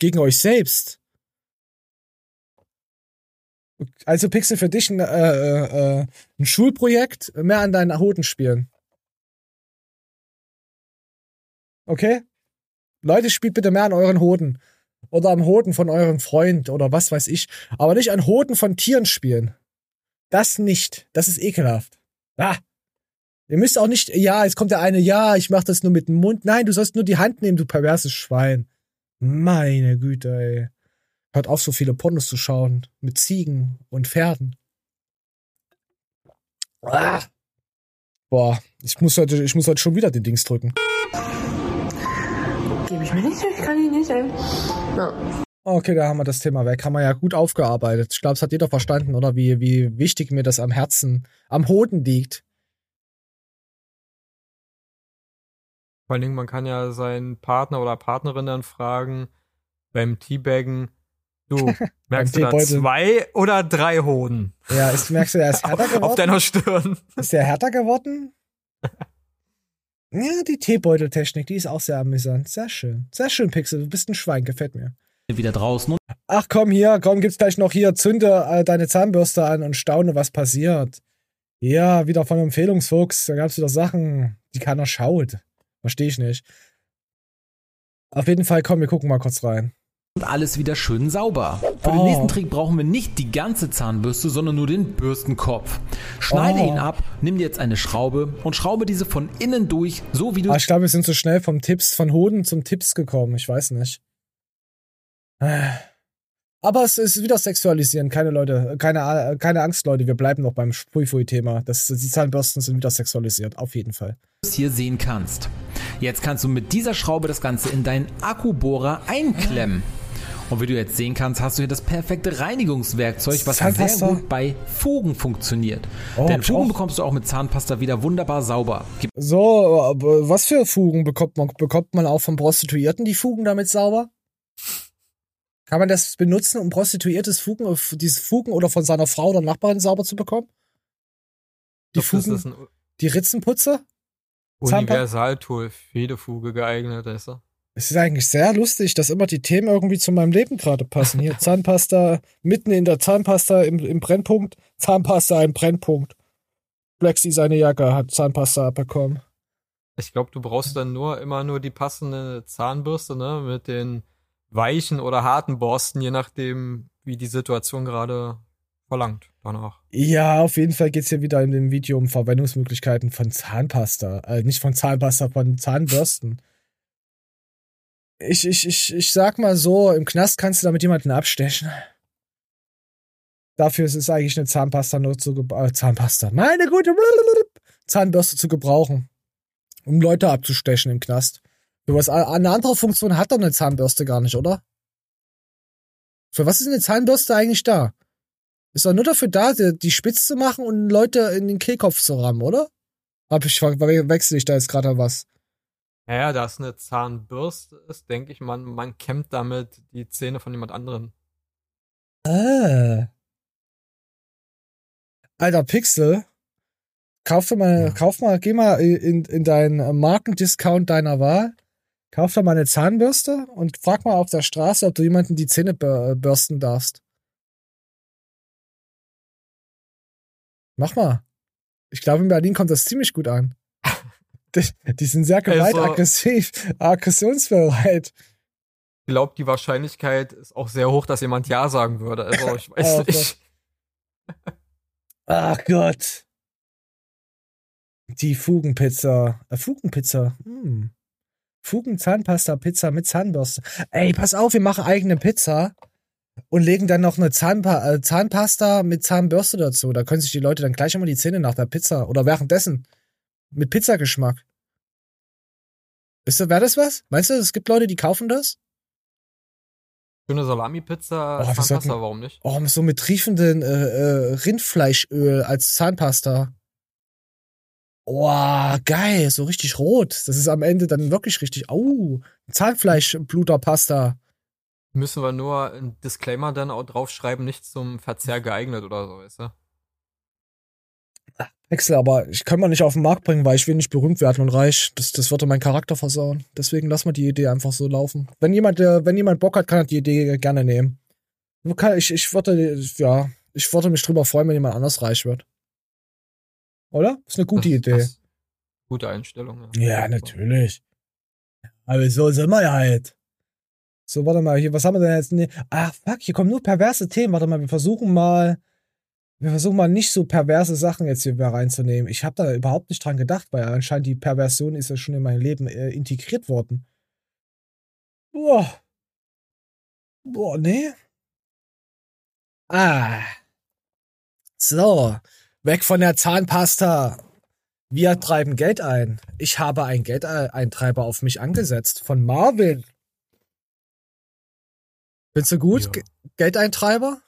Gegen euch selbst. Also Pixel für dich ein, äh, äh, äh, ein Schulprojekt, mehr an deinen Hoden spielen. Okay? Leute, spielt bitte mehr an euren Hoden. Oder am Hoden von eurem Freund oder was weiß ich. Aber nicht an Hoden von Tieren spielen. Das nicht. Das ist ekelhaft. Ah. Ihr müsst auch nicht, ja, jetzt kommt der eine, ja, ich mach das nur mit dem Mund. Nein, du sollst nur die Hand nehmen, du perverses Schwein. Meine Güte, ey. Hört auf, so viele Pornos zu schauen. Mit Ziegen und Pferden. Ah. Boah, ich muss heute, ich muss heute schon wieder den Dings drücken. Gebe ich mir nicht, ich kann ihn nicht ein. Ja. Okay, da haben wir das Thema weg. Haben wir ja gut aufgearbeitet. Ich glaube, es hat jeder verstanden, oder? Wie, wie wichtig mir das am Herzen, am Hoden liegt. Vor allen Dingen, man kann ja seinen Partner oder Partnerin dann fragen, beim Teabaggen, du, (laughs) merkst du da zwei oder drei Hoden Ja, ist, merkst du, er ist (laughs) härter auf geworden? deiner Stirn? Ist der härter geworden? (laughs) Ja, die Teebeuteltechnik, die ist auch sehr amüsant. Sehr schön. Sehr schön, Pixel. Du bist ein Schwein, gefällt mir. Wieder draußen. Und Ach komm hier, komm, gibt's gleich noch hier, zünde äh, deine Zahnbürste an und staune, was passiert. Ja, wieder von Empfehlungsfuchs, da gab's wieder Sachen, die keiner schaut. Verstehe ich nicht. Auf jeden Fall, komm, wir gucken mal kurz rein. alles wieder schön sauber. Für den Oh. nächsten Trick brauchen wir nicht die ganze Zahnbürste, sondern nur den Bürstenkopf. Schneide Oh. ihn ab, nimm dir jetzt eine Schraube und schraube diese von innen durch, so wie du Aber ich glaube, wir sind so schnell vom Tipps, von Hoden zum Tipps gekommen. Ich weiß nicht. Aber es ist wieder sexualisieren. Keine Leute, keine, keine Angst, Leute. Wir bleiben noch beim Spui-Fui-Thema. Das- Die Zahnbürsten sind wieder sexualisiert. Auf jeden Fall. es hier sehen kannst. Jetzt kannst du mit dieser Schraube das Ganze in deinen Akkubohrer einklemmen. Und wie du jetzt sehen kannst, hast du hier das perfekte Reinigungswerkzeug, was sehr Zahnpasta. gut bei Fugen funktioniert. Oh, Denn Fugen auch. bekommst du auch mit Zahnpasta wieder wunderbar sauber. Gib So, was für Fugen bekommt man? Bekommt man auch von Prostituierten die Fugen damit sauber? Kann man das benutzen, um prostituiertes Fugen, äh, dieses Fugen oder von seiner Frau oder Nachbarin sauber zu bekommen? Die glaub, Fugen, ist die Ritzenputzer? Universaltool für jede Fuge geeignet, weißt du? Es ist eigentlich sehr lustig, dass immer die Themen irgendwie zu meinem Leben gerade passen. Hier (laughs) Zahnpasta, mitten in der Zahnpasta im, im Brennpunkt, Zahnpasta im Brennpunkt. Blexi seine Jacke hat Zahnpasta abbekommen. Ich glaube, du brauchst dann nur immer nur die passende Zahnbürste, ne, mit den weichen oder harten Borsten, je nachdem, wie die Situation gerade verlangt danach. Ja, auf jeden Fall geht's hier wieder in dem Video um Verwendungsmöglichkeiten von Zahnpasta. Äh, nicht von Zahnpasta, von Zahnbürsten. Ich, ich, ich, ich sag mal so, im Knast kannst du damit jemanden abstechen. Dafür ist es eigentlich eine Zahnpasta nur zu äh, Zahnpasta. Meine gute Zahnbürste zu gebrauchen. Um Leute abzustechen im Knast. Für was eine andere Funktion hat doch eine Zahnbürste gar nicht, oder? Für was ist eine Zahnbürste eigentlich da? Ist doch nur dafür da, die, spitz zu machen und Leute in den Kehlkopf zu rammen, oder? Hab ich, we- wechsel ich da jetzt gerade was? Naja, da es eine Zahnbürste ist, denke ich, man, man kämmt damit die Zähne von jemand anderem. Ah. Alter Pixel, kauf mal, kauf mal, geh mal in, in deinen Markendiscount deiner Wahl, kauf dir mal eine Zahnbürste und frag mal auf der Straße, ob du jemanden die Zähne bür- bürsten darfst. Mach mal. Ich glaube, in Berlin kommt das ziemlich gut an. (laughs) Die, die sind sehr gewalt, Also- aggressiv, aggressionsbereit. Ich glaube, die Wahrscheinlichkeit ist auch sehr hoch, dass jemand Ja sagen würde. Also ich weiß (laughs) Oh nicht. Ach Gott. Die Fugenpizza. Äh, Fugenpizza. Hm. Fugenzahnpasta Pizza mit Zahnbürste. Ey, pass auf, wir machen eigene Pizza und legen dann noch eine Zahnpa äh, Zahnpasta mit Zahnbürste dazu. Da können sich die Leute dann gleich immer die Zähne nach der Pizza oder währenddessen mit Pizzageschmack. Ist das, wäre das was? Meinst du, es gibt Leute, die kaufen das? Schöne Salami-Pizza, Oh, Zahnpasta, sollten- warum nicht? Oh, so mit triefenden äh, äh, Rindfleischöl als Zahnpasta. Oh, geil, so richtig rot. Das ist am Ende dann wirklich richtig. Au, Zahnfleischbluterpasta. Müssen wir nur ein Disclaimer dann auch draufschreiben, nicht zum Verzehr geeignet oder so, weißt du? Wechsel, aber ich kann mal nicht auf den Markt bringen, weil ich will nicht berühmt werden und reich. Das, das würde meinen Charakter versauen. Deswegen lass mal die Idee einfach so laufen. Wenn jemand, äh, wenn jemand Bock hat, kann er die Idee gerne nehmen. Ich, ich würde, ja, ich würde mich drüber freuen, wenn jemand anders reich wird. Oder? Ist eine gute Das- Idee. das- Gute Einstellung. Ja, natürlich. Aber so sind wir ja halt. So, warte mal, hier, was haben wir denn jetzt? Nee. Ach, fuck, hier kommen nur perverse Themen. Warte mal, wir versuchen mal, wir versuchen mal nicht so perverse Sachen jetzt hier wieder reinzunehmen. Ich habe da überhaupt nicht dran gedacht, weil anscheinend die Perversion ist ja schon in mein Leben äh, integriert worden. Boah. Boah, nee. Ah. So, weg von der Zahnpasta. Wir treiben Geld ein. Ich habe einen Geldeintreiber auf mich angesetzt von Marvin. Findest du gut? Ja. Ge Geldeintreiber?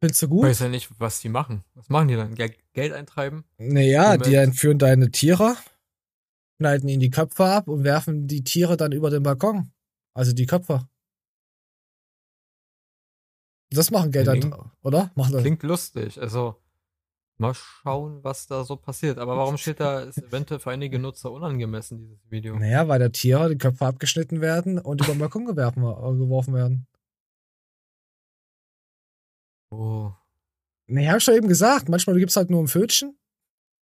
Findest du Ich gut? weiß ja nicht, was die machen. Was machen die dann? Geld, Geld eintreiben? Naja, die entführen deine Tiere, schneiden ihnen die Köpfe ab und werfen die Tiere dann über den Balkon. Also die Köpfe. Das machen Geldeintreiber, oder? Machen. Klingt lustig. Also, mal schauen, was da so passiert. Aber warum steht da, ist eventuell für einige Nutzer unangemessen, dieses Video? Naja, weil der Tiere die Köpfe abgeschnitten werden und über den Balkon äh, geworfen werden. Oh. Nee, hab ich schon eben gesagt. Manchmal gibt's halt nur ein Pfötchen.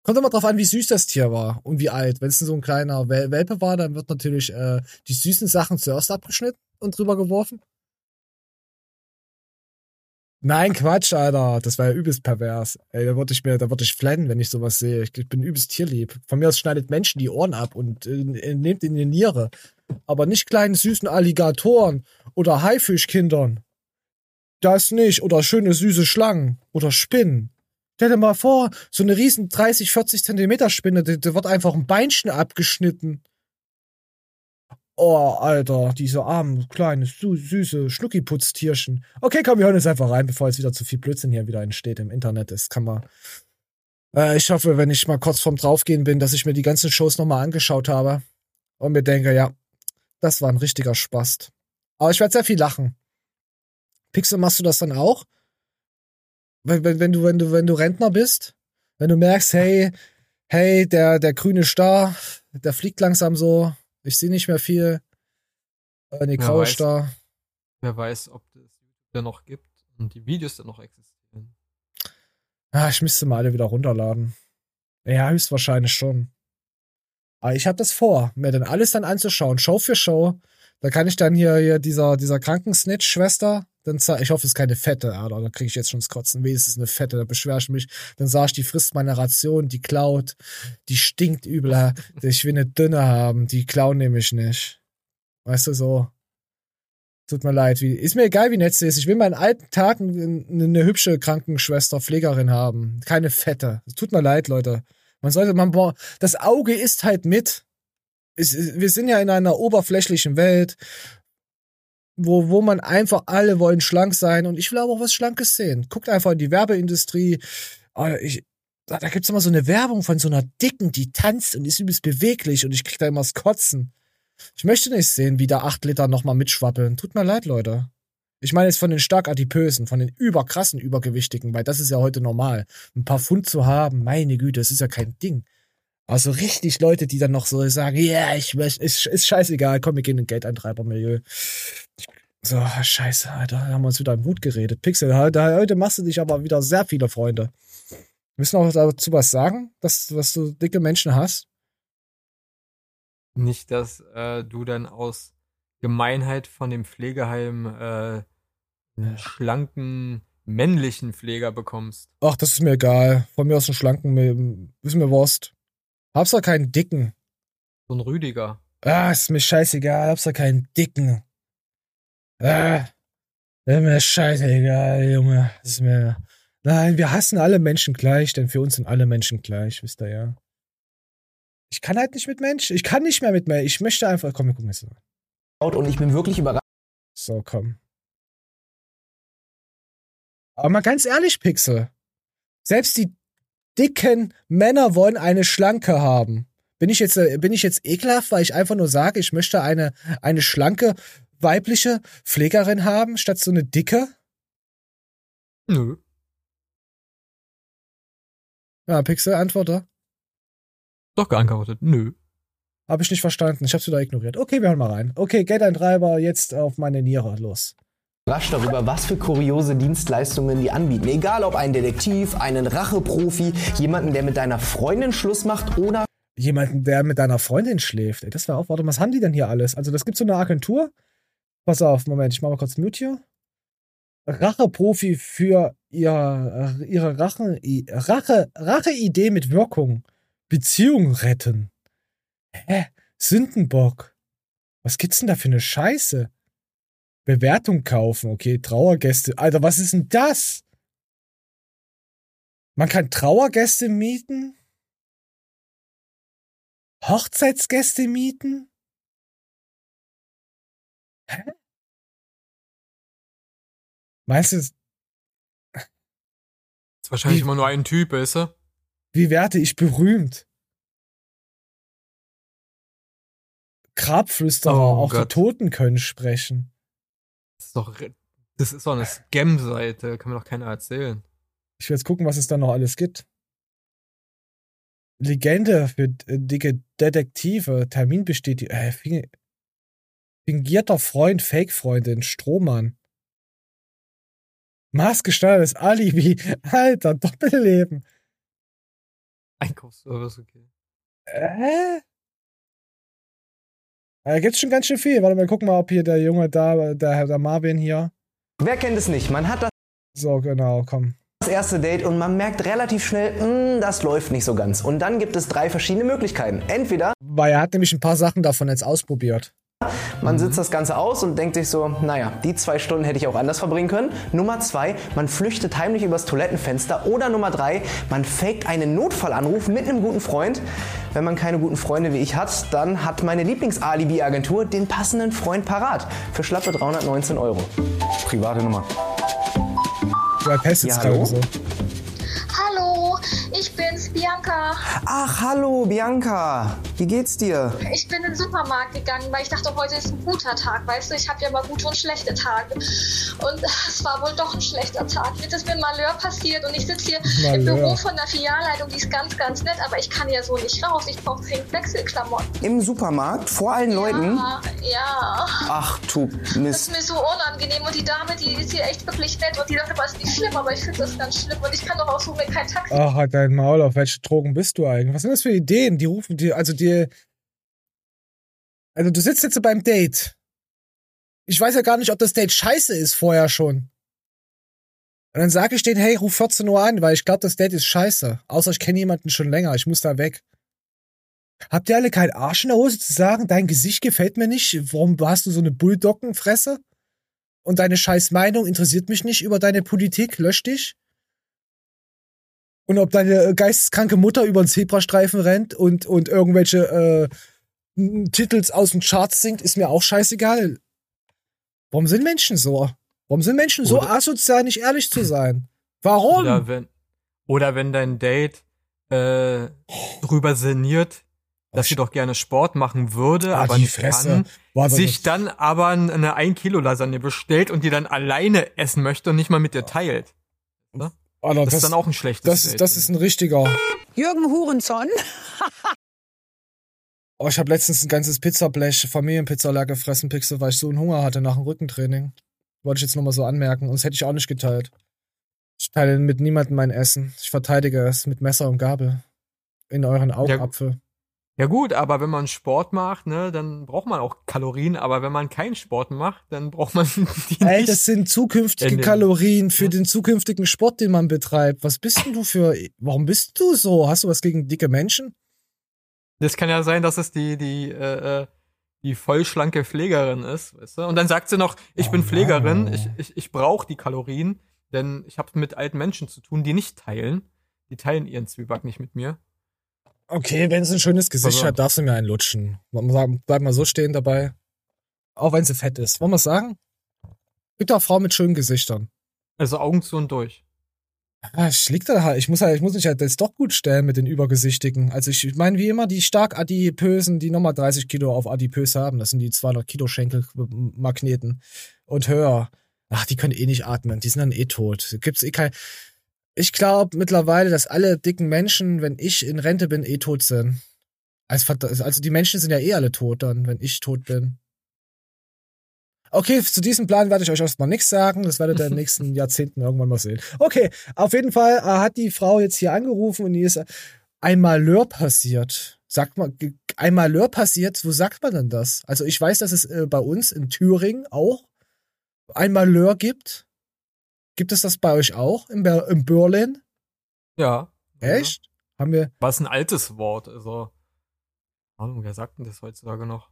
Kommt immer drauf an, wie süß das Tier war und wie alt. Wenn es so ein kleiner Wel Welpe war, dann wird natürlich äh, die süßen Sachen zuerst abgeschnitten und drüber geworfen. Nein, Quatsch, Alter. Das war ja übelst pervers. Ey, da würde ich mir, da würde ich flennen, wenn ich sowas sehe. Ich, ich bin übelst tierlieb. Von mir aus schneidet Menschen die Ohren ab und äh, nehmt in die Niere. Aber nicht kleinen süßen Alligatoren oder Haifischkindern. Das nicht. Oder schöne süße Schlangen. Oder Spinnen. Stell dir mal vor, so eine riesen 30, 40 Zentimeter Spinne, da wird einfach ein Beinchen abgeschnitten. Oh, Alter, diese armen, kleine, sü süße Schnuckiputztierchen. Okay, komm, wir hören jetzt einfach rein, bevor jetzt wieder zu viel Blödsinn hier wieder entsteht im Internet. Das kann man. Äh, ich hoffe, wenn ich mal kurz vorm Draufgehen bin, dass ich mir die ganzen Shows nochmal angeschaut habe und mir denke, ja, das war ein richtiger Spaß. Aber ich werde sehr viel lachen. Pixel, machst du das dann auch? Wenn, wenn, wenn, du, wenn, du, wenn du Rentner bist? Wenn du merkst, hey, hey, der, der grüne Star, der fliegt langsam so, ich sehe nicht mehr viel. Äh, nee, Wer graue weiß. Star. Wer weiß, ob das YouTube da noch gibt und die Videos da noch existieren. Ah, ich müsste mal alle wieder runterladen. Ja, höchstwahrscheinlich schon. Aber ich habe das vor, mir dann alles dann anzuschauen, Show für Show. Da kann ich dann hier, hier dieser, dieser Krankensnitch-Schwester, dann ich hoffe, es ist keine fette, Alter, da kriege ich jetzt schon das Kotzen. Weh, es ist eine fette, da beschwer ich mich. Dann sag ich, die frisst meine Ration, die klaut, die stinkt übel, ich will eine dünne haben, die klauen nämlich nicht. Weißt du, so. Tut mir leid, wie, ist mir egal, wie nett sie ist. Ich will meinen alten Tag eine, eine hübsche Krankenschwester, Pflegerin haben. Keine fette. Tut mir leid, Leute. Man sollte, man, boah, das Auge ist halt mit. Es, wir sind ja in einer oberflächlichen Welt, wo, wo man einfach alle wollen schlank sein und ich will aber auch was Schlankes sehen. Guckt einfach in die Werbeindustrie. Ah, Ich, da da gibt's immer so eine Werbung von so einer Dicken, die tanzt und ist übelst beweglich und ich krieg da immer das Kotzen. Ich möchte nicht sehen, wie da acht Liter nochmal mitschwappeln. Tut mir leid, Leute. Ich meine jetzt von den stark adipösen, von den überkrassen Übergewichtigen, weil das ist ja heute normal. Ein paar Pfund zu haben, meine Güte, das ist ja kein Ding. Also richtig Leute, die dann noch so sagen, ja, ich möchte, ist, ist scheißegal, komm, wir gehen in Geldeintreibermilieu. So, scheiße, Alter, da haben wir uns wieder im Hut geredet. Pixel, heute, heute machst du dich aber wieder sehr viele Freunde. Müssen wir auch dazu was sagen, dass, dass du dicke Menschen hast? Nicht, dass äh, du dann aus Gemeinheit von dem Pflegeheim äh, einen schlanken männlichen Pfleger bekommst. Ach, das ist mir egal. Von mir aus einen schlanken, ist mir Wurst. Hab's doch keinen dicken. So ein Rüdiger. Ah, ist mir scheißegal, hab's doch keinen dicken. Ah, ist mir scheißegal, Junge. Ist mir. Nein, wir hassen alle Menschen gleich, denn für uns sind alle Menschen gleich, wisst ihr ja. Ich kann halt nicht mit Menschen. Ich kann nicht mehr mit Menschen. Ich möchte einfach. Komm, wir gucken jetzt. mal. Und ich bin wirklich überrascht. So, komm. Aber mal ganz ehrlich, Pixel. Selbst die dicken Männer wollen eine schlanke haben. Bin ich jetzt, äh, bin ich jetzt ekelhaft, weil ich einfach nur sage, ich möchte eine, eine schlanke weibliche Pflegerin haben, statt so eine dicke? Nö. Ja, Pixel, antworte. Doch geantwortet. Nö. Habe ich nicht verstanden. Ich hab's wieder ignoriert. Okay, wir hören mal rein. Okay, Geldeintreiber, jetzt auf meine Niere. Los. Überrascht darüber, was für kuriose Dienstleistungen die anbieten. Egal ob ein Detektiv, einen Racheprofi, jemanden, der mit deiner Freundin Schluss macht oder jemanden, der mit deiner Freundin schläft. Ey, das wäre auch, warte, was haben die denn hier alles? Also, das gibt so eine Agentur. Pass auf, Moment, ich mach mal kurz Mute hier. Racheprofi für ihr, ihre Rache, Rache, Rache-Idee mit Wirkung. Beziehung retten. Hä? Sündenbock. Was gibt's denn da für eine Scheiße? Bewertung kaufen, okay, Trauergäste. Alter, was ist denn das? Man kann Trauergäste mieten? Hochzeitsgäste mieten? Hä? Meinst du, es- Ist wahrscheinlich Wie- immer nur ein Typ, weißt du? wie werde ich berühmt? Grabflüsterer, Oh auch die Gott. Toten können sprechen. Das ist doch, das ist doch eine Scam-Seite, kann mir doch keiner erzählen. Ich will jetzt gucken, was es da noch alles gibt. Legende für äh, dicke Detektive, Terminbestätigung, äh, fing- fingierter Freund, Fake-Freundin, Strohmann. Maßgeschneidertes Alibi, (laughs) Alter, Doppelleben. Einkaufsservice, okay. Äh? Da gibt's schon ganz schön viel. Warte mal, gucken mal, ob hier der Junge da, der, der Marvin hier. Wer kennt es nicht? Man hat So, genau, komm. das erste Date und man merkt relativ schnell, "Mm, das läuft nicht so ganz. Und dann gibt es drei verschiedene Möglichkeiten. Entweder Weil er hat nämlich ein paar Sachen davon jetzt ausprobiert. Man sitzt das Ganze aus und denkt sich so, naja, die zwei Stunden hätte ich auch anders verbringen können. Nummer zwei, man flüchtet heimlich übers Toilettenfenster. Oder Nummer drei, man faked einen Notfallanruf mit einem guten Freund. Wenn man keine guten Freunde wie ich hat, dann hat meine Lieblingsalibi-Agentur den passenden Freund parat. Für schlappe 319 Euro. Private Nummer. Du erpest jetzt Ja, gerade hallo? so. Hallo, ich bin's, Bianca. Ach, hallo, Bianca. Wie geht's dir? Ich bin in den Supermarkt gegangen, weil ich dachte, heute ist ein guter Tag, weißt du? Ich habe ja mal gute und schlechte Tage. Und es war wohl doch ein schlechter Tag. Jetzt ist mir ein Malheur passiert und ich sitze hier im Malheur. Büro von der Filialleitung, die ist ganz, ganz nett, aber ich kann ja so nicht raus. Ich brauche dringend Wechselklamotten. Im Supermarkt? Vor allen Leuten? Ja, ja. Ach, du Das Mist. ist mir so unangenehm und die Dame, die ist hier echt wirklich nett und die sagt, aber es ist nicht schlimm, aber ich finde das ganz schlimm und ich kann doch auch so mir kein Taxi. Ach, halt dein Maul auf. Welche Drogen bist du eigentlich? Was sind das für Ideen? Die rufen dir, also dir. Also du sitzt jetzt beim Date. Ich weiß ja gar nicht, ob das Date scheiße ist vorher schon. Und dann sage ich denen, hey, ruf 14 Uhr an, weil ich glaube, das Date ist scheiße. Außer ich kenne jemanden schon länger, ich muss da weg. Habt ihr alle keinen Arsch in der Hose zu sagen, dein Gesicht gefällt mir nicht? Warum hast du so eine Bulldoggenfresse? Und deine scheiß Meinung interessiert mich nicht über deine Politik, lösch dich? Und ob deine äh, geisteskranke Mutter über den Zebrastreifen rennt und, und irgendwelche äh, Titels aus den Charts singt, ist mir auch scheißegal. Warum sind Menschen so? Warum sind Menschen so Oder- asozial, nicht ehrlich zu sein? Warum? Oder wenn, oder wenn dein Date äh, drüber sinniert, dass sie doch gerne Sport machen würde, Ah, aber nicht Fresse. kann, sich das- dann aber eine 1 Kilo Lasagne bestellt und die dann alleine essen möchte und nicht mal mit dir teilt. Ne? Alter, das, ist dann auch ein schlechtes Das, Date. ist- das ist ein richtiger. Jürgen Hurenson. Oh, ich habe letztens ein ganzes Pizzablech Familienpizza leer gefressen, Pixel, weil ich so einen Hunger hatte nach dem Rückentraining. Wollte ich jetzt nochmal so anmerken. Und das hätte ich auch nicht geteilt. Ich teile mit niemandem mein Essen. Ich verteidige es mit Messer und Gabel. In euren Augapfel. Ja gut, aber wenn man Sport macht, ne, dann braucht man auch Kalorien, aber wenn man keinen Sport macht, dann braucht man (laughs) die Ey, nicht. das sind zukünftige in den- Kalorien für den zukünftigen Sport, den man betreibt. Was bist denn du für. Warum bist du so? Hast du was gegen dicke Menschen? Das kann ja sein, dass es die, die, äh, äh, die vollschlanke Pflegerin ist, weißt du? Und dann sagt sie noch, ich Oh bin Pflegerin, ich, ich, ich brauche die Kalorien, denn ich habe mit alten Menschen zu tun, die nicht teilen. Die teilen ihren Zwieback nicht mit mir. Okay, wenn sie ein schönes Gesicht Also- hat, darf sie mir einen lutschen. Bleib mal so stehen dabei. Auch wenn sie fett ist. Wollen wir sagen? Gibt auch Frauen mit schönen Gesichtern. Also Augen zu und durch. Ah, ich lieg da halt. Ich muss halt, ich muss mich halt jetzt doch gut stellen mit den Übergesichtigen. Also ich meine, wie immer, die stark adipösen, die nochmal 30 Kilo auf adipös haben. Das sind die 200 Kilo Schenkelmagneten. Und höher. Ach, die können eh nicht atmen. Die sind dann eh tot. Gibt's eh kein. Ich glaube mittlerweile, dass alle dicken Menschen, wenn ich in Rente bin, eh tot sind. Also, die Menschen sind ja eh alle tot dann, wenn ich tot bin. Okay, zu diesem Plan werde ich euch erstmal nichts sagen. Das werdet ihr in den nächsten (laughs) Jahrzehnten irgendwann mal sehen. Okay, auf jeden Fall äh, hat die Frau jetzt hier angerufen und die ist ein Malheur passiert. Sagt man, ge- ein Malheur passiert, wo sagt man denn das? Also ich weiß, dass es äh, bei uns in Thüringen auch ein Malheur gibt. Gibt es das bei euch auch in, Ber in Berlin? Ja. Echt? Haben wir. War es ein altes Wort, also. Ahnung, wer sagt denn das heutzutage noch?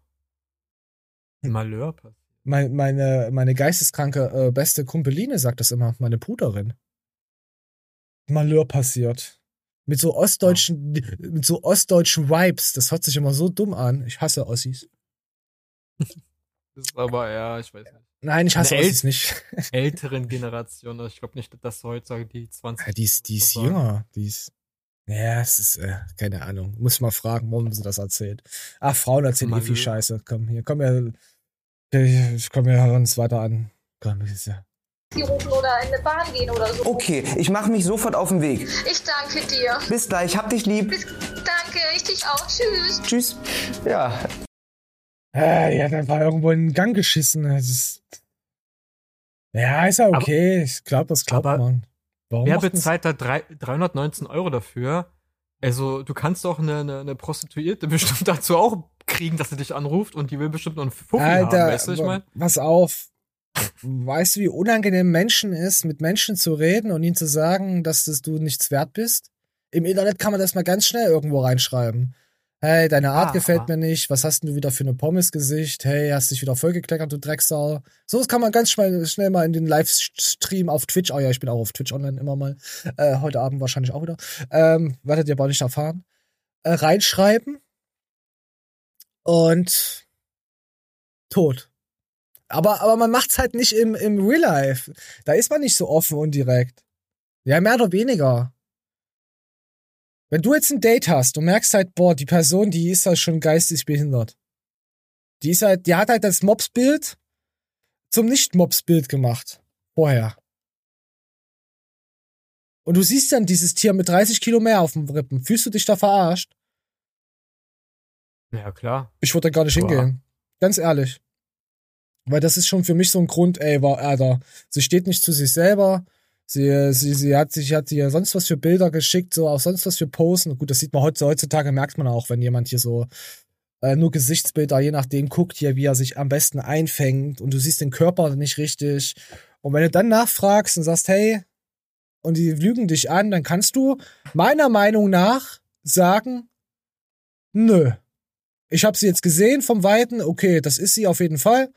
Malheur passiert. Mein, meine, meine geisteskranke äh, beste Kumpeline sagt das immer, meine Bruderin. Malheur passiert. Mit so ostdeutschen, mit so ostdeutschen Vibes. Das hört sich immer so dumm an. Ich hasse Ossis. (laughs) Das ist aber, ja, ich weiß nicht. Nein, ich hasse Ossis nicht. (laughs) älteren Generation. Also ich glaube nicht, dass heutzutage die 20. Ja, die ist, die ist so jünger. Die ist. Ja, es ist, äh, keine Ahnung. Muss mal fragen, warum sie das erzählt. Ach, Frauen erzählen eh viel. Scheiße. Komm, hier, komm her. Ich komm hier uns weiter an. Komm, ist ja. Die rufen oder in eine Bahn gehen oder so. Okay, ich mache mich sofort auf den Weg. Ich danke dir. Bis gleich, hab dich lieb. Danke, ich dich auch. Tschüss. Tschüss. Ja, Äh, ja, dann war irgendwo in den Gang geschissen. Das ist, ja, ist ja okay. ich glaube, das glaubt aber man. Warum Wer bezahlt da drei, 319 Euro dafür? Also, du kannst doch eine, eine, eine Prostituierte (laughs) bestimmt dazu auch kriegen, dass sie dich anruft und die will bestimmt noch einen Fuffi Alter, haben, weißt du, ich wa- mein? pass auf. Weißt du, wie unangenehm Menschen ist, mit Menschen zu reden und ihnen zu sagen, dass das du nichts wert bist? Im Internet kann man das mal ganz schnell irgendwo reinschreiben. Hey, deine Art Ah, gefällt ah. mir nicht. Was hast denn du wieder für eine Pommesgesicht? Hey, hast dich wieder vollgekleckert, du Drecksau. So das kann man ganz schnell, schnell mal in den Livestream auf Twitch. Oh ja, ich bin auch auf Twitch online immer mal. Äh, heute Abend wahrscheinlich auch wieder. Ähm, werdet ihr aber nicht erfahren. Äh, reinschreiben. Und tot. Aber, aber man macht's halt nicht im, im Real Life. Da ist man nicht so offen und direkt. Ja, mehr oder weniger. Wenn du jetzt ein Date hast, du merkst halt, boah, die Person, die ist halt schon geistig behindert. Die ist halt, die hat halt das Mobsbild zum Nicht-Mobsbild gemacht. Vorher. Und du siehst dann dieses Tier mit 30 Kilo mehr auf dem Rippen. Fühlst du dich da verarscht? Ja, klar. Ich würde da gar nicht Boah. hingehen. Ganz ehrlich. Weil das ist schon für mich so ein Grund, ey, war, Alter, sie steht nicht zu sich selber. Sie, sie, sie hat sich, hat dir sonst was für Bilder geschickt, so auch sonst was für Posen. Gut, das sieht man heutzutage, merkt man auch, wenn jemand hier so äh, nur Gesichtsbilder, je nachdem, guckt hier, wie er sich am besten einfängt und du siehst den Körper nicht richtig. Und wenn du dann nachfragst und sagst, hey, und die lügen dich an, dann kannst du meiner Meinung nach sagen, nö. Ich habe sie jetzt gesehen vom Weiten, okay, das ist sie auf jeden Fall.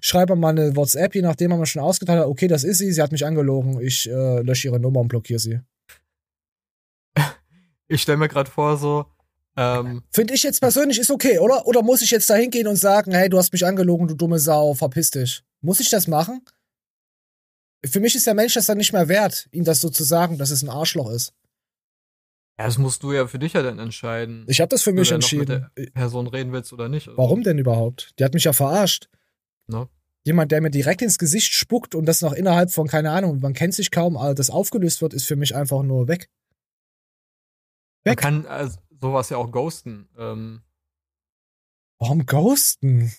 Schreibe mal eine WhatsApp, je nachdem haben wir schon ausgeteilt hat, okay, das ist sie, sie hat mich angelogen, ich äh, lösche ihre Nummer und blockiere sie. (laughs) Ich stelle mir gerade vor, so, ähm, Finde ich jetzt persönlich ist okay, oder? Oder muss ich jetzt da hingehen und sagen, hey, du hast mich angelogen, du dumme Sau, verpiss dich? Muss ich das machen? Für mich ist der Mensch das dann nicht mehr wert, ihm das so zu sagen, dass es ein Arschloch ist. ja, das musst du ja für dich ja dann entscheiden. Ich habe das für ob mich du dann noch entschieden. mit der Person reden willst oder nicht. Also, Warum denn überhaupt? Die hat mich ja verarscht. Ne? Jemand, der mir direkt ins Gesicht spuckt und das noch innerhalb von, keine Ahnung, man kennt sich kaum, aber das aufgelöst wird, ist für mich einfach nur weg. Man Weg. kann also, sowas ja auch ghosten. Ähm, Warum ghosten?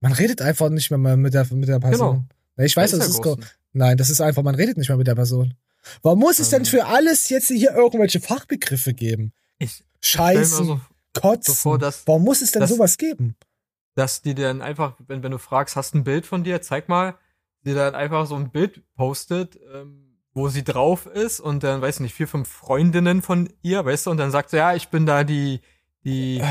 Man redet einfach nicht mehr mit der, mit der Person. Genau. Ich weiß, Das das ist ja. Nein, das ist einfach, man redet nicht mehr mit der Person. Warum muss es denn Ähm. für alles jetzt hier irgendwelche Fachbegriffe geben? ich Scheißen, so, Kotzen. so vor, dass, Warum muss es denn das- sowas geben? Dass die dann einfach, wenn, wenn du fragst, hast du ein Bild von dir, zeig mal, die dann einfach so ein Bild postet, ähm, wo sie drauf ist und dann, weiß nicht, vier, fünf Freundinnen von ihr, weißt du, und dann sagt sie, ja, ich bin da die, die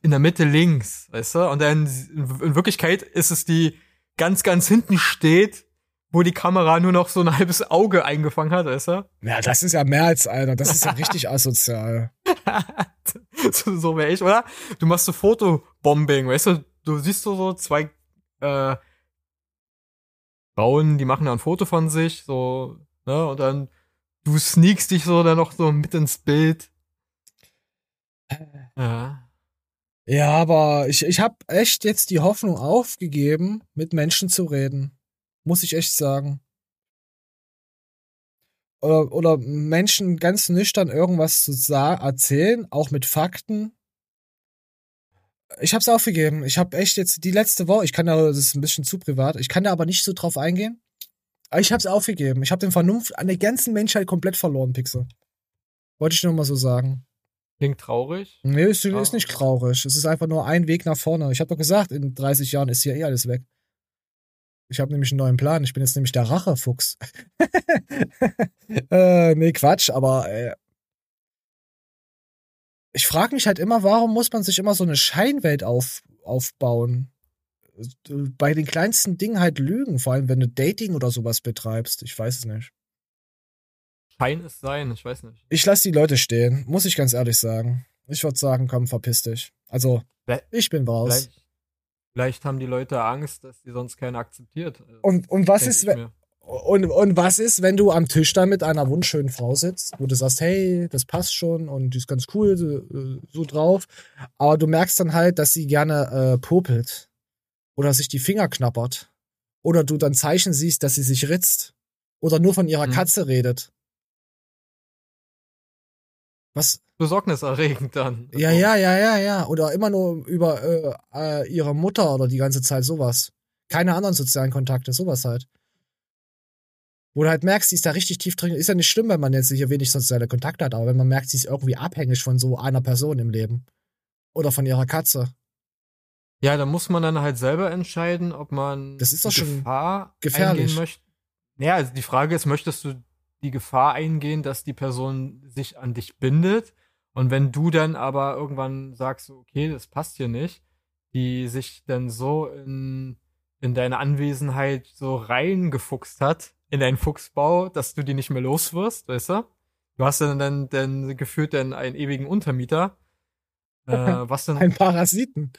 in der Mitte links, weißt du, und dann in Wirklichkeit ist es die ganz, ganz hinten steht, wo die Kamera nur noch so ein (laughs) halbes Auge eingefangen hat, weißt du? Ja, das ist ja mehr als einer. Das ist ja (laughs) richtig asozial. (laughs) so so wäre ich, oder? Du machst so Fotobombing, weißt du? Du siehst so, so zwei äh, Frauen, die machen da ein Foto von sich, so, ne? Und dann du sneakst dich so dann noch so mit ins Bild. Ja. Ja, aber ich, ich habe echt jetzt die Hoffnung aufgegeben, mit Menschen zu reden. Muss ich echt sagen. Oder, oder Menschen ganz nüchtern irgendwas zu erzählen, auch mit Fakten. Ich hab's aufgegeben. Ich habe echt jetzt die letzte Woche, ich kann da, das ist ein bisschen zu privat, ich kann da aber nicht so drauf eingehen. Aber ich hab's aufgegeben. Ich habe den Vernunft an der ganzen Menschheit komplett verloren, Pixel. Wollte ich nur mal so sagen. Klingt traurig. Nee, ist, Ja. ist nicht traurig. Es ist einfach nur ein Weg nach vorne. Ich habe doch gesagt, in 30 Jahren ist hier eh alles weg. Ich habe nämlich einen neuen Plan. Ich bin jetzt nämlich der Rachefuchs. (laughs) äh, nee, Quatsch, aber äh, ich frage mich halt immer, warum muss man sich immer so eine Scheinwelt auf, aufbauen? Bei den kleinsten Dingen halt lügen, vor allem wenn du Dating oder sowas betreibst. Ich weiß es nicht. Schein es sein, ich weiß nicht. Ich lasse die Leute stehen, muss ich ganz ehrlich sagen. Ich würde sagen, komm, verpiss dich. Also, Vielleicht- ich bin raus. Vielleicht, vielleicht haben die Leute Angst, dass die sonst keiner akzeptiert. Und, und was ist, wenn. Und, und was ist, wenn du am Tisch da mit einer wunderschönen Frau sitzt, wo du sagst, hey, das passt schon und die ist ganz cool, so, äh, so drauf, aber du merkst dann halt, dass sie gerne äh, popelt oder sich die Finger knappert oder du dann Zeichen siehst, dass sie sich ritzt oder nur von ihrer Mhm. Katze redet. Was? Besorgniserregend dann. Ja, ja, ja, ja, ja. Oder immer nur über äh, äh, ihre Mutter oder die ganze Zeit sowas. Keine anderen sozialen Kontakte, sowas halt. Wo du halt merkst, sie ist da richtig tief drin. Ist ja nicht schlimm, wenn man jetzt hier wenig soziale Kontakte hat, aber wenn man merkt, sie ist irgendwie abhängig von so einer Person im Leben. Oder von ihrer Katze. Ja, da muss man dann halt selber entscheiden, ob man Das ist doch schon Gefahr gefährlich. eingehen möchte. Ja, also die Frage ist, möchtest du die Gefahr eingehen, dass die Person sich an dich bindet? Und wenn du dann aber irgendwann sagst, okay, das passt hier nicht, die sich dann so in, in deine Anwesenheit so reingefuchst hat, in deinen Fuchsbau, dass du die nicht mehr los wirst, weißt du? Du hast dann, dann, dann gefühlt dann einen ewigen Untermieter, äh, (laughs) was dann Ein Parasiten.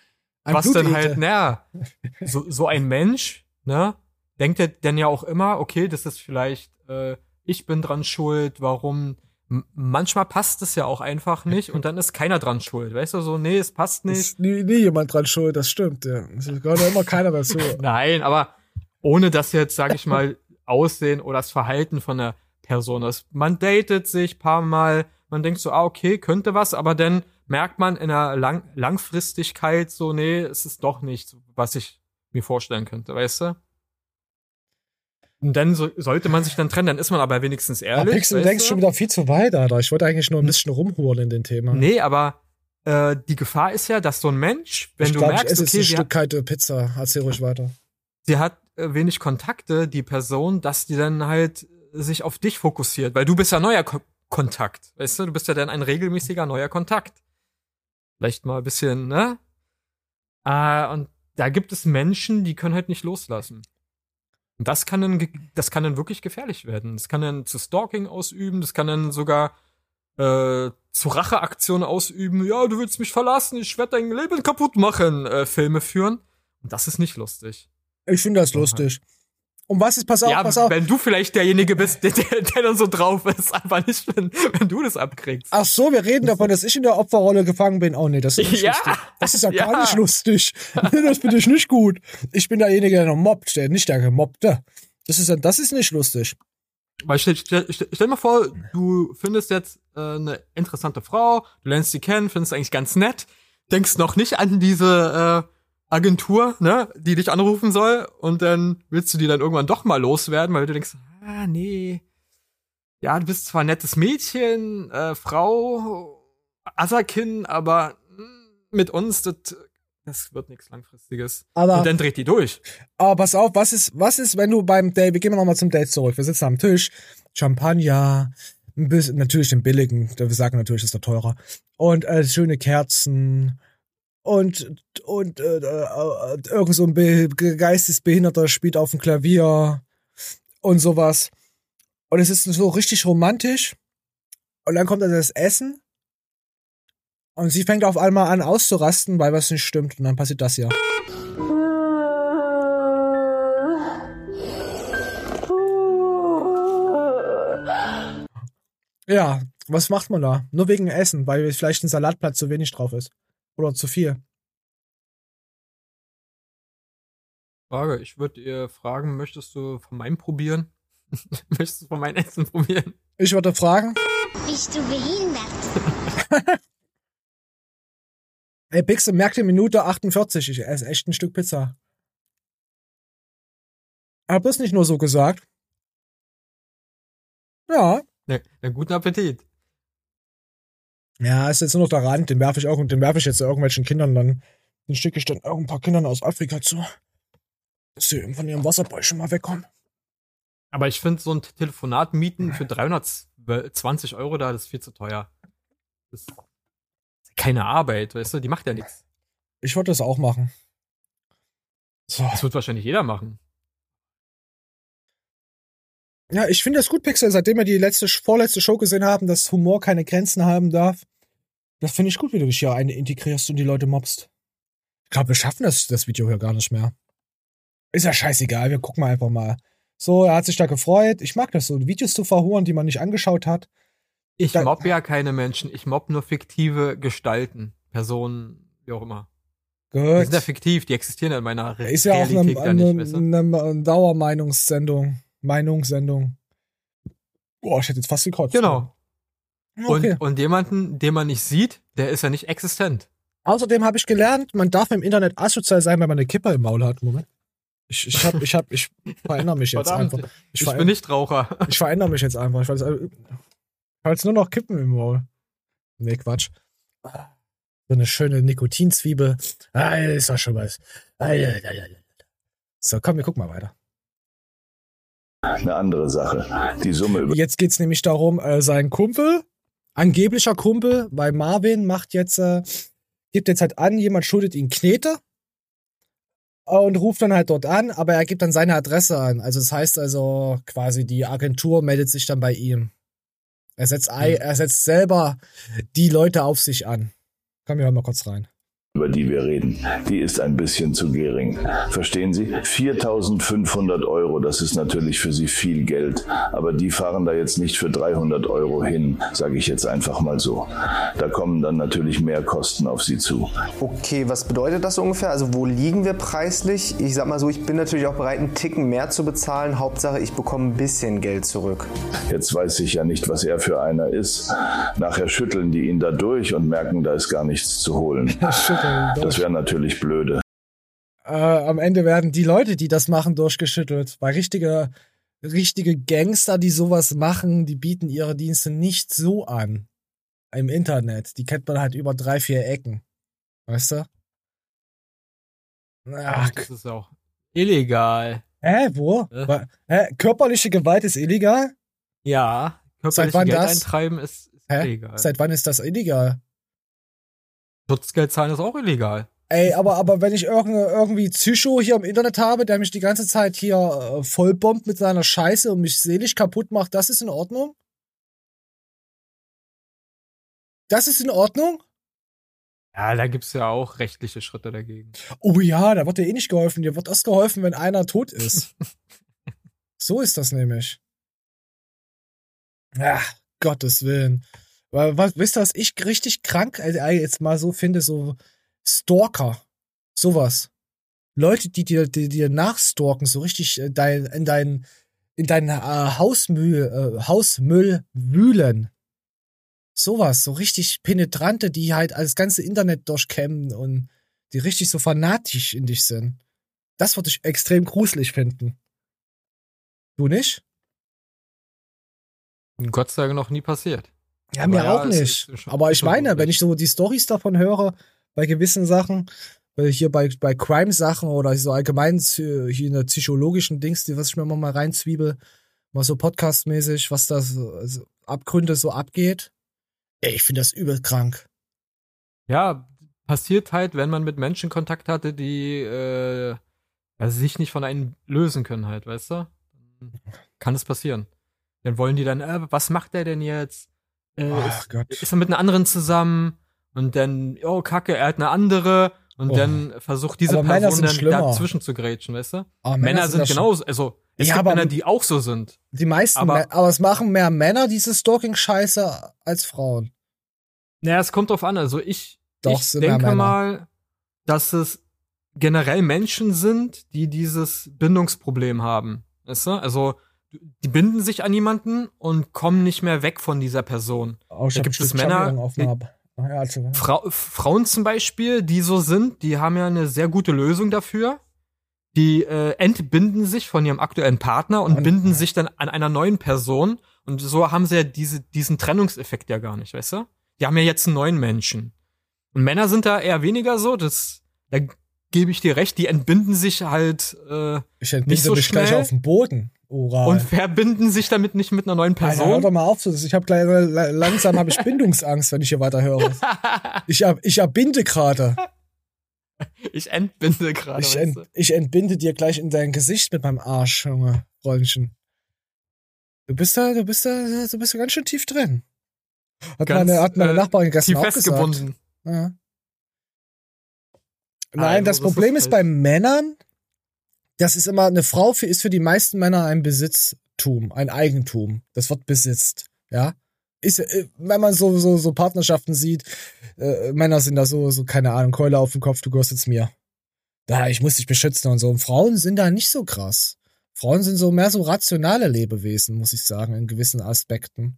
Ein was dann Blutegel. halt, naja, (laughs) so, so ein Mensch, ne, denkt er dann ja auch immer, okay, das ist vielleicht, äh, ich bin dran schuld, warum, M manchmal passt es ja auch einfach nicht und dann ist keiner dran schuld, weißt du, so, nee, es passt nicht. Ist nie, nie jemand dran schuld, das stimmt, ja. Es gehört ja immer keiner dazu. (laughs) Nein, aber ohne das jetzt, sag ich mal, Aussehen oder das Verhalten von der Person ist. Man datet sich paar Mal, man denkt so, ah, okay, könnte was, aber dann merkt man in der Lang Langfristigkeit so, nee, es ist doch nicht, was ich mir vorstellen könnte, weißt du? Und dann so, sollte man sich dann trennen, dann ist man aber wenigstens Aber ehrlich. Pixel, du denkst du? schon wieder viel zu weit, Alter. Ich wollte eigentlich nur ein bisschen rumhuren in dem Thema. Nee, aber äh, die Gefahr ist ja, dass so ein Mensch, wenn ich du glaube, ich merkst, esse jetzt okay, ein Stück kalte Pizza. Erzähl ruhig weiter. sie hat wenig Kontakte, die Person, dass die dann halt sich auf dich fokussiert, weil du bist ja neuer Ko Kontakt, weißt du, du bist ja dann ein regelmäßiger neuer Kontakt. Vielleicht mal ein bisschen, ne? Äh, und da gibt es Menschen, die können halt nicht loslassen. Und das kann dann, das kann dann wirklich gefährlich werden. Das kann dann zu Stalking ausüben, das kann dann sogar äh, zu Racheaktionen ausüben. Ja, du willst mich verlassen, ich werde dein Leben kaputt machen, äh, Filme führen. Und das ist nicht lustig. Ich finde das lustig. Und was ist, pass auf, ja, pass auf. wenn du vielleicht derjenige bist, der, der, der dann so drauf ist, aber nicht, wenn, wenn du das abkriegst. Ach so, wir reden davon, dass ich in der Opferrolle gefangen bin. Oh nee, das ist nicht Ja. lustig. Das ist ja, gar Ja. nicht lustig. Nee, (laughs) das finde ich nicht gut. Ich bin derjenige, der noch mobbt, der nicht der Gemobbte. Das ist, das ist nicht lustig. Weil stell, stell, stell, stell mal vor, du findest jetzt äh, eine interessante Frau, du lernst sie kennen, findest eigentlich ganz nett, denkst noch nicht an diese äh, Agentur, ne, die dich anrufen soll, und dann willst du die dann irgendwann doch mal loswerden, weil du denkst, ah, nee, ja, du bist zwar ein nettes Mädchen, äh, Frau, Asakin, aber mit uns, das, das wird nichts Langfristiges. Aber- und dann dreht die durch. Aber pass auf, was ist, was ist, wenn du beim Date, wir gehen noch mal zum Date zurück. Wir sitzen am Tisch, Champagner, ein bisschen, natürlich den billigen, wir sagen natürlich, ist der teurer. Und äh, schöne Kerzen und, und äh, äh, irgend so ein Be Geistesbehinderter spielt auf dem Klavier und sowas. Und es ist so richtig romantisch. Und dann kommt dann das Essen. Und sie fängt auf einmal an auszurasten, weil was nicht stimmt. Und dann passiert das hier. Ja, was macht man da? Nur wegen Essen, weil vielleicht ein Salatblatt zu wenig drauf ist. Oder zu viel. Frage, ich würde ihr fragen, möchtest du von meinem probieren? (laughs) möchtest du von meinem Essen probieren? Ich würde fragen, Bist du behindert? (laughs) ey Pixel, merk dir Minute 48, ich esse echt ein Stück Pizza. Hab das nicht nur so gesagt? Ja, Ne, ne, guten Appetit. Ja, ist jetzt nur noch der Rand, den werfe ich auch, den werfe ich jetzt irgendwelchen Kindern dann, den schicke ich dann irgendein paar Kindern aus Afrika zu. Dass sie von ihrem Wasserbäuschen mal wegkommen. Aber ich finde so ein Telefonat mieten für 320 Euro da, das ist viel zu teuer. Das ist keine Arbeit, weißt du, die macht ja nichts. Ich wollte das auch machen. So. Das wird wahrscheinlich jeder machen. Ja, ich finde das gut, Pixel, seitdem wir die letzte, vorletzte Show gesehen haben, dass Humor keine Grenzen haben darf. Das finde ich gut, wie du dich hier eine integrierst und die Leute mobst. Ich glaube, wir schaffen das, das Video hier gar nicht mehr. Ist ja scheißegal, wir gucken mal einfach mal. So, er hat sich da gefreut. Ich mag das so, Videos zu verhuren, die man nicht angeschaut hat. Ich Da- mobb ja keine Menschen, ich mobb nur fiktive Gestalten, Personen, wie auch immer. Die Gut. sind ja fiktiv, die existieren ja in meiner Re Ist ja auch eine, eine, eine Dauermeinungssendung. Meinungssendung. Boah, ich hätte jetzt fast gekotzt. Genau. Okay. Und, und jemanden, den man nicht sieht, der ist ja nicht existent. Außerdem habe ich gelernt, man darf im Internet asozial sein, wenn man eine Kippe im Maul hat. Moment. Ich, ich hab, ich hab, ich verändere mich jetzt Verdammt, einfach. ich veränder- bin nicht Raucher. Ich verändere mich jetzt einfach. Ich ich habe jetzt nur noch Kippen im Maul. Nee, Quatsch. So eine schöne Nikotinzwiebel. Ah, ist doch schon was. Ah, ja, ja, ja. So, komm, wir gucken mal weiter. Eine andere Sache. Die Summe über Jetzt geht's nämlich darum, äh, sein Kumpel, angeblicher Kumpel, weil Marvin macht jetzt, äh, gibt jetzt halt an, jemand schuldet ihm Knete und ruft dann halt dort an, aber er gibt dann seine Adresse an. Also das heißt also quasi, die Agentur meldet sich dann bei ihm. Er setzt, ei- er setzt selber die Leute auf sich an. Komm, wir hören mal kurz rein. Über die wir reden, die ist ein bisschen zu gering. Verstehen Sie? 4500 Euro, das ist natürlich für Sie viel Geld. Aber die fahren da jetzt nicht für 300 Euro hin, sage ich jetzt einfach mal so. Da kommen dann natürlich mehr Kosten auf Sie zu. Okay, was bedeutet das ungefähr? Also wo liegen wir preislich? Ich sag mal so, ich bin natürlich auch bereit, einen Ticken mehr zu bezahlen. Hauptsache, ich bekomme ein bisschen Geld zurück. Jetzt weiß ich ja nicht, was er für einer ist. Nachher schütteln die ihn da durch und merken, da ist gar nichts zu holen. Das wäre natürlich blöde. Äh, am Ende werden die Leute, die das machen, durchgeschüttelt. Weil richtige, richtige Gangster, die sowas machen, die bieten ihre Dienste nicht so an. Im Internet. Die kennt man halt über drei, vier Ecken. Weißt du? Ach, das ist auch illegal. hä, wo? Äh? Hä, körperliche Gewalt ist illegal? Ja, Seit körperliche wann Geld das? eintreiben ist, ist Hä? illegal. Seit wann ist das illegal? Schutzgeld zahlen ist auch illegal. Ey, aber, aber wenn ich irgend, irgendwie Psycho hier im Internet habe, der mich die ganze Zeit hier äh, vollbombt mit seiner Scheiße und mich seelisch kaputt macht, das ist in Ordnung? Das ist in Ordnung? Ja, da gibt's ja auch rechtliche Schritte dagegen. Oh ja, da wird dir eh nicht geholfen. Dir wird erst geholfen, wenn einer tot ist. (laughs) so ist das nämlich. Ach, Gottes Willen. Weil, Was, wisst ihr, was ich richtig krank also, äh, jetzt mal so finde? So Stalker. Sowas. Leute, die dir, die dir nachstalken, so richtig äh, dein, in dein, in dein äh, Hausmüll, äh, Hausmüll wühlen. Sowas, so richtig penetrante, die halt das ganze Internet durchkämmen und die richtig so fanatisch in dich sind. Das würde ich extrem gruselig finden. Du nicht? Gott sei Dank noch nie passiert. Ja, Aber mir ja, auch nicht. Aber ich meine, wenn ich so die Stories davon höre, bei gewissen Sachen, weil hier bei, bei Crime-Sachen oder so allgemein äh, hier in der psychologischen Dings, die was ich mir immer mal reinzwiebel, mal so podcastmäßig, was da so, also Abgründe so abgeht. Ey, ich finde das übel krank. Ja, passiert halt, wenn man mit Menschen Kontakt hatte, die äh, ja, sich nicht von einem lösen können halt, weißt du? Kann es passieren. Dann wollen die dann, äh, was macht der denn jetzt? Äh, ist, Gott. ist er mit einer anderen zusammen? Und dann, oh Kacke, er hat eine andere. Und Oh. dann versucht diese Aber Person dann dazwischen zu grätschen, weißt du? Aber Männer, Männer sind sind genauso, also es Ja, gibt Männer, die auch so sind. Die meisten, Aber- aber, es machen mehr Männer diese Stalking-Scheiße als Frauen. Naja, es kommt drauf an. Also ich, Doch, ich denke mal, dass es generell Menschen sind, die dieses Bindungsproblem haben. Weißt du? Also die binden sich an jemanden und kommen nicht mehr weg von dieser Person. Oh, da gibt es Männer, dem ja, also, Frau, Frauen zum Beispiel, die so sind, die haben ja eine sehr gute Lösung dafür. Die äh, entbinden sich von ihrem aktuellen Partner und Und- binden sich dann an einer neuen Person. Und so haben sie ja diese, diesen Trennungseffekt ja gar nicht, weißt du? die haben ja jetzt einen neuen Menschen. Und Männer sind da eher weniger so, das, da gebe ich dir recht, die entbinden sich halt äh, Ich entbinde nicht so mich schnell gleich auf den Boden. Oral. und verbinden sich damit nicht mit einer neuen Alter, hör Person. doch mal auf, ich habe langsam habe ich (laughs) Bindungsangst, wenn ich hier weiter höre. (laughs) Ich, ab, ich erbinde gerade. Ich entbinde gerade. Ich, ent, ich entbinde dir gleich in dein Gesicht mit meinem Arsch, Junge, Freundchen. Du bist da, du bist da, du bist da ganz schön tief drin. Hat Ganz, meine, hat meine äh, Nachbarin gestern auch gesagt. festgebunden. Ja. Nein, Also, das das Problem ist ist bei Männern, das ist immer, eine Frau für, ist für die meisten Männer ein Besitztum, ein Eigentum. Das wird besitzt, ja. Ist, äh, wenn man so, so, so Partnerschaften sieht, äh, Männer sind da so, so, keine Ahnung, Keule auf dem Kopf, du gehörst jetzt mir. Da, ich muss dich beschützen und so. Und Frauen sind da nicht so krass. Frauen sind so mehr so rationale Lebewesen, muss ich sagen, in gewissen Aspekten.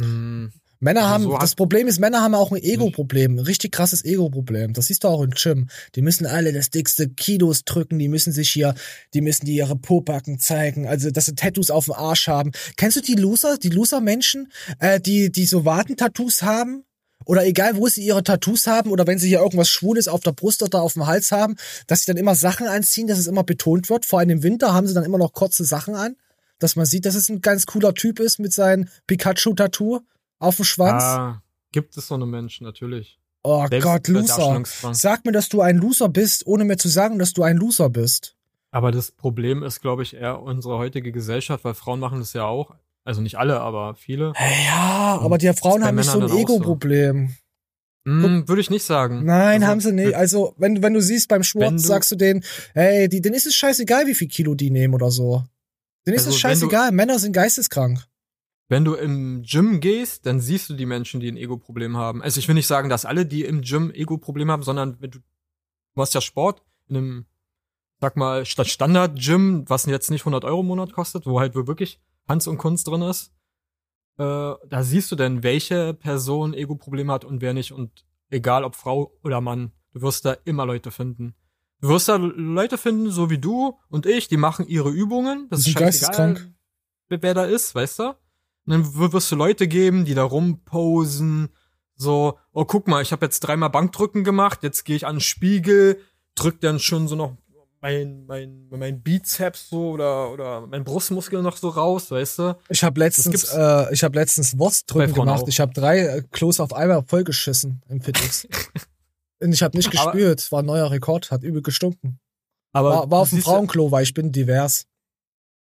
Hm. Männer Also haben, so das Problem ist, Männer haben auch ein Ego-Problem, ein richtig krasses Ego-Problem. Das siehst du auch im Gym. Die müssen alle das dickste Kilos drücken, die müssen sich hier, die müssen die ihre Pobacken zeigen, also dass sie Tattoos auf dem Arsch haben. Kennst du die Loser, die Loser-Menschen, äh, die, die so Wadentattoos haben? Oder egal, wo sie ihre Tattoos haben, oder wenn sie hier irgendwas Schwules auf der Brust oder auf dem Hals haben, dass sie dann immer Sachen anziehen, dass es immer betont wird. Vor allem im Winter haben sie dann immer noch kurze Sachen an, dass man sieht, dass es ein ganz cooler Typ ist mit seinem Pikachu-Tattoo auf dem Schwanz. Ah, gibt es so eine Menschen, natürlich. Oh Selbst Gott, Loser. Sag mir, dass du ein Loser bist, ohne mir zu sagen, dass du ein Loser bist. Aber das Problem ist, glaube ich, eher unsere heutige Gesellschaft, weil Frauen machen das ja auch. Also nicht alle, aber viele. Ja, aber die Frauen haben nicht so ein auch so. Ego-Problem. Hm, Würde ich nicht sagen. Nein, Also, haben sie nicht. Also, wenn, wenn du siehst beim du- sagst du denen, hey, die, denen ist es scheißegal, wie viel Kilo die nehmen oder so. Denen ist Also, es wenn du- scheißegal. Männer sind geisteskrank. Wenn du im Gym gehst, dann siehst du die Menschen, die ein Ego-Problem haben. Also ich will nicht sagen, dass alle, die im Gym Ego-Problem haben, sondern wenn du, du machst ja Sport in einem, sag mal, statt Standard-Gym, was jetzt nicht 100 Euro im Monat kostet, wo halt wirklich Hans und Kunst drin ist, äh, da siehst du dann, welche Person Ego-Probleme hat und wer nicht. Und egal ob Frau oder Mann, du wirst da immer Leute finden. Du wirst da Leute finden, so wie du und ich, die machen ihre Übungen. Das Die ist sind scheißegal, geisteskrank. wer da ist, weißt du? Und dann wirst du Leute geben, die da rumposen, so, oh guck mal, ich habe jetzt dreimal Bankdrücken gemacht, jetzt gehe ich an den Spiegel, drück dann schon so noch mein, mein, mein Bizeps so oder, oder mein Brustmuskel noch so raus, weißt du? Ich habe letztens, äh, ich habe letztens Wurstdrücken gemacht. auch. Ich habe drei äh, Klos auf einmal vollgeschissen im Fitness. (laughs) Und ich habe nicht Aber- gespürt. War ein neuer Rekord, hat übel gestunken. Aber war, war auf dem Frauenklo, weil ich bin divers.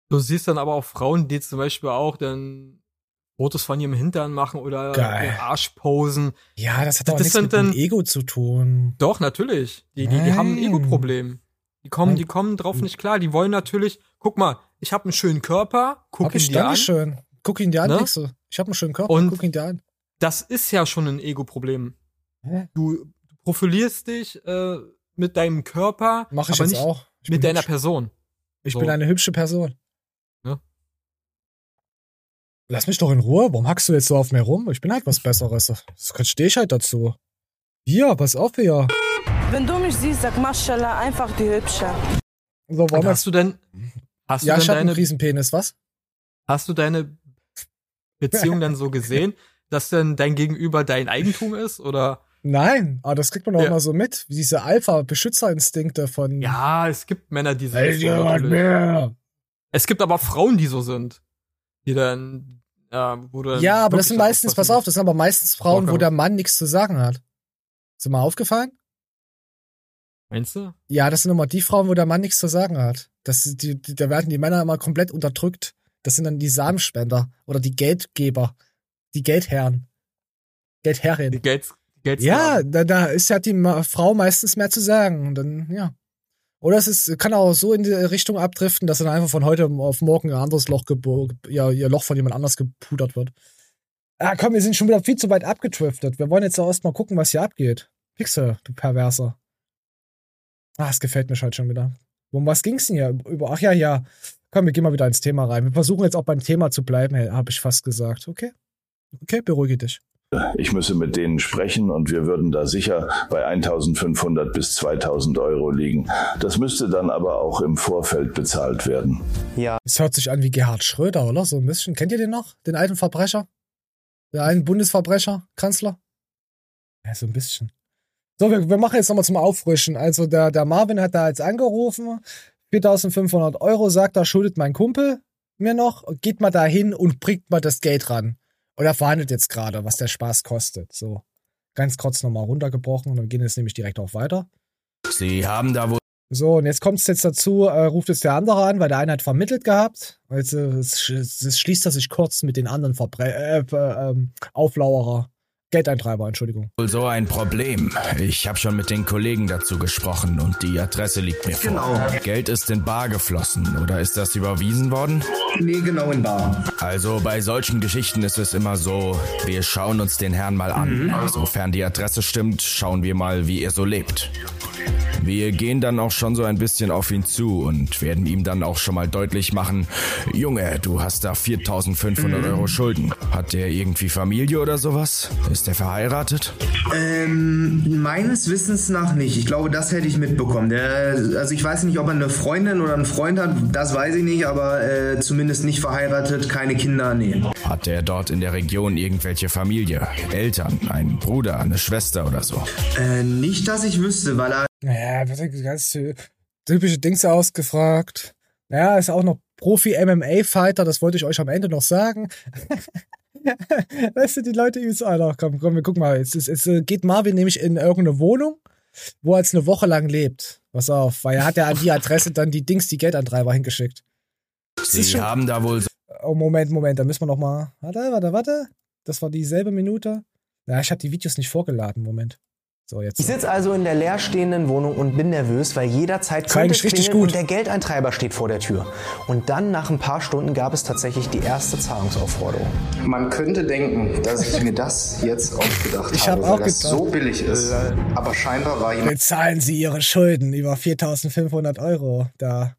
Du siehst dann aber auch Frauen, die zum Beispiel auch dann Fotos von ihrem Hintern machen oder Geil. Arsch posen. Ja, das hat Das aber nichts sind mit dem Ego zu tun. Doch, natürlich. Die, die, die haben ein. Ego-Problem. Die kommen, Nein. die kommen drauf nicht klar. Die wollen natürlich, guck mal, ich habe einen schönen Körper, guck Hab ihn ich, dir an. Dankeschön. Guck ihn dir an, Ne? Wichse. Ich habe einen schönen Körper, Und- guck ihn dir an. Das ist ja schon ein Ego-Problem. Du, du profilierst dich äh, mit deinem Körper, Mach ich aber jetzt nicht auch. Mit deiner hübsch. Person. Ich So. bin eine hübsche Person. Lass mich doch in Ruhe. Warum hackst du jetzt so auf mir rum? Ich bin halt was Besseres. Das stehe ich halt dazu. Hier, pass auf hier. Wenn du mich siehst, sag Maschallah, einfach die Hübsche. So, wir hast du denn, hast ja, du ich denn einen deine, Riesenpenis, was? hast du deine Beziehung dann so gesehen, (laughs) dass denn dein Gegenüber dein Eigentum ist oder? Nein, aber das kriegt man auch Ja. mal so mit. Diese Alpha-Beschützerinstinkte von. Ja, es gibt Männer, die sind so, mehr. Es gibt aber Frauen, die so sind. Die dann, äh, wo du Ja, aber das sind meistens, pass auf, das sind aber meistens Frauen, wo der Mann nichts zu sagen hat. Ist dir mal aufgefallen? Meinst du? Ja, das sind immer die Frauen, wo der Mann nichts zu sagen hat. Das, die, die, da werden die Männer immer komplett unterdrückt. Das sind dann die Samenspender oder die Geldgeber, die Geldherren, Geldherrin. Die Gates, Gates Ja, da, da ist hat die Frau meistens mehr zu sagen. Und dann, ja. Oder es ist, kann auch so in die Richtung abdriften, dass dann einfach von heute auf morgen ein anderes Loch, ja, ihr Loch von jemand anders gepudert wird. Ah, komm, wir sind schon wieder viel zu weit abgedriftet. Wir wollen jetzt auch erstmal gucken, was hier abgeht. Pixel, du Perverser. Ah, es gefällt mir halt schon wieder. Um was ging's denn hier? Über, ach ja, ja. Komm, wir gehen mal wieder ins Thema rein. Wir versuchen jetzt auch beim Thema zu bleiben, habe ich fast gesagt. Okay? Okay, beruhige dich. Ich müsse mit denen sprechen und wir würden da sicher bei 1500 bis 2000 Euro liegen. Das müsste dann aber auch im Vorfeld bezahlt werden. Ja. Es hört sich an wie Gerhard Schröder, oder? So ein bisschen. Kennt ihr den noch? Den alten Verbrecher? Der ein Bundesverbrecher, Kanzler? Ja, so ein bisschen. So, wir, wir machen jetzt nochmal zum Auffrischen. Also der, der Marvin hat da jetzt angerufen, 4500 Euro, sagt er, schuldet mein Kumpel mir noch, geht mal da hin und bringt mal das Geld ran. Und er verhandelt jetzt gerade, was der Spaß kostet. So, ganz kurz nochmal runtergebrochen und dann gehen jetzt nämlich direkt auch weiter. Sie haben da wohl. So, und jetzt kommt es jetzt dazu, äh, ruft es der andere an, weil der eine hat vermittelt gehabt. Also es, es schließt er sich kurz mit den anderen Verbre äh, äh, ähm, Auflauerer. Geldeintreiber, Entschuldigung. Wohl so ein Problem. Ich habe schon mit den Kollegen dazu gesprochen und die Adresse liegt mir Genau. vor. Geld ist in Bar geflossen oder ist das überwiesen worden? Nee, genau in Bar. Also bei solchen Geschichten ist es immer so, wir schauen uns den Herrn mal an. Mhm. Sofern die Adresse stimmt, schauen wir mal, wie er so lebt. Wir gehen dann auch schon so ein bisschen auf ihn zu und werden ihm dann auch schon mal deutlich machen, Junge, du hast da 4500 Mhm. Euro Schulden. Hat der irgendwie Familie oder sowas? Ist der verheiratet? Ähm, meines Wissens nach nicht. Ich glaube, das hätte ich mitbekommen. Der, also ich weiß nicht, ob er eine Freundin oder einen Freund hat, das weiß ich nicht, aber äh, zumindest nicht verheiratet, keine Kinder, nee. Hat er dort in der Region irgendwelche Familie? Eltern, einen Bruder, eine Schwester oder so? Äh, nicht, dass ich wüsste, weil er Naja, wird ja ganz typische Dings ausgefragt. Naja, ist auch noch Profi-MMA-Fighter, das wollte ich euch am Ende noch sagen. (laughs) (laughs) weißt du, die Leute übelst, Alter, komm, komm, wir gucken mal. Jetzt, jetzt, jetzt äh, geht Marvin nämlich in irgendeine Wohnung, wo er jetzt eine Woche lang lebt. Pass auf, weil er hat ja an die Adresse dann die Dings, die Geldantreiber hingeschickt. Sie haben da wohl so Oh, Moment, Moment, da müssen wir noch mal. Warte, warte, warte. Das war dieselbe Minute. Ja, ich habe die Videos nicht vorgeladen. Moment. So, jetzt. Ich sitze also in der leerstehenden Wohnung und bin nervös, weil jederzeit könnte es richtig gut. und der Geldeintreiber steht vor der Tür. Und dann, nach ein paar Stunden, gab es tatsächlich die erste Zahlungsaufforderung. Man könnte denken, dass ich mir das jetzt ausgedacht Ich habe, hab auch weil das gedacht. so billig ist. Aber scheinbar war jemand Bezahlen Sie Ihre Schulden über 4500 Euro da.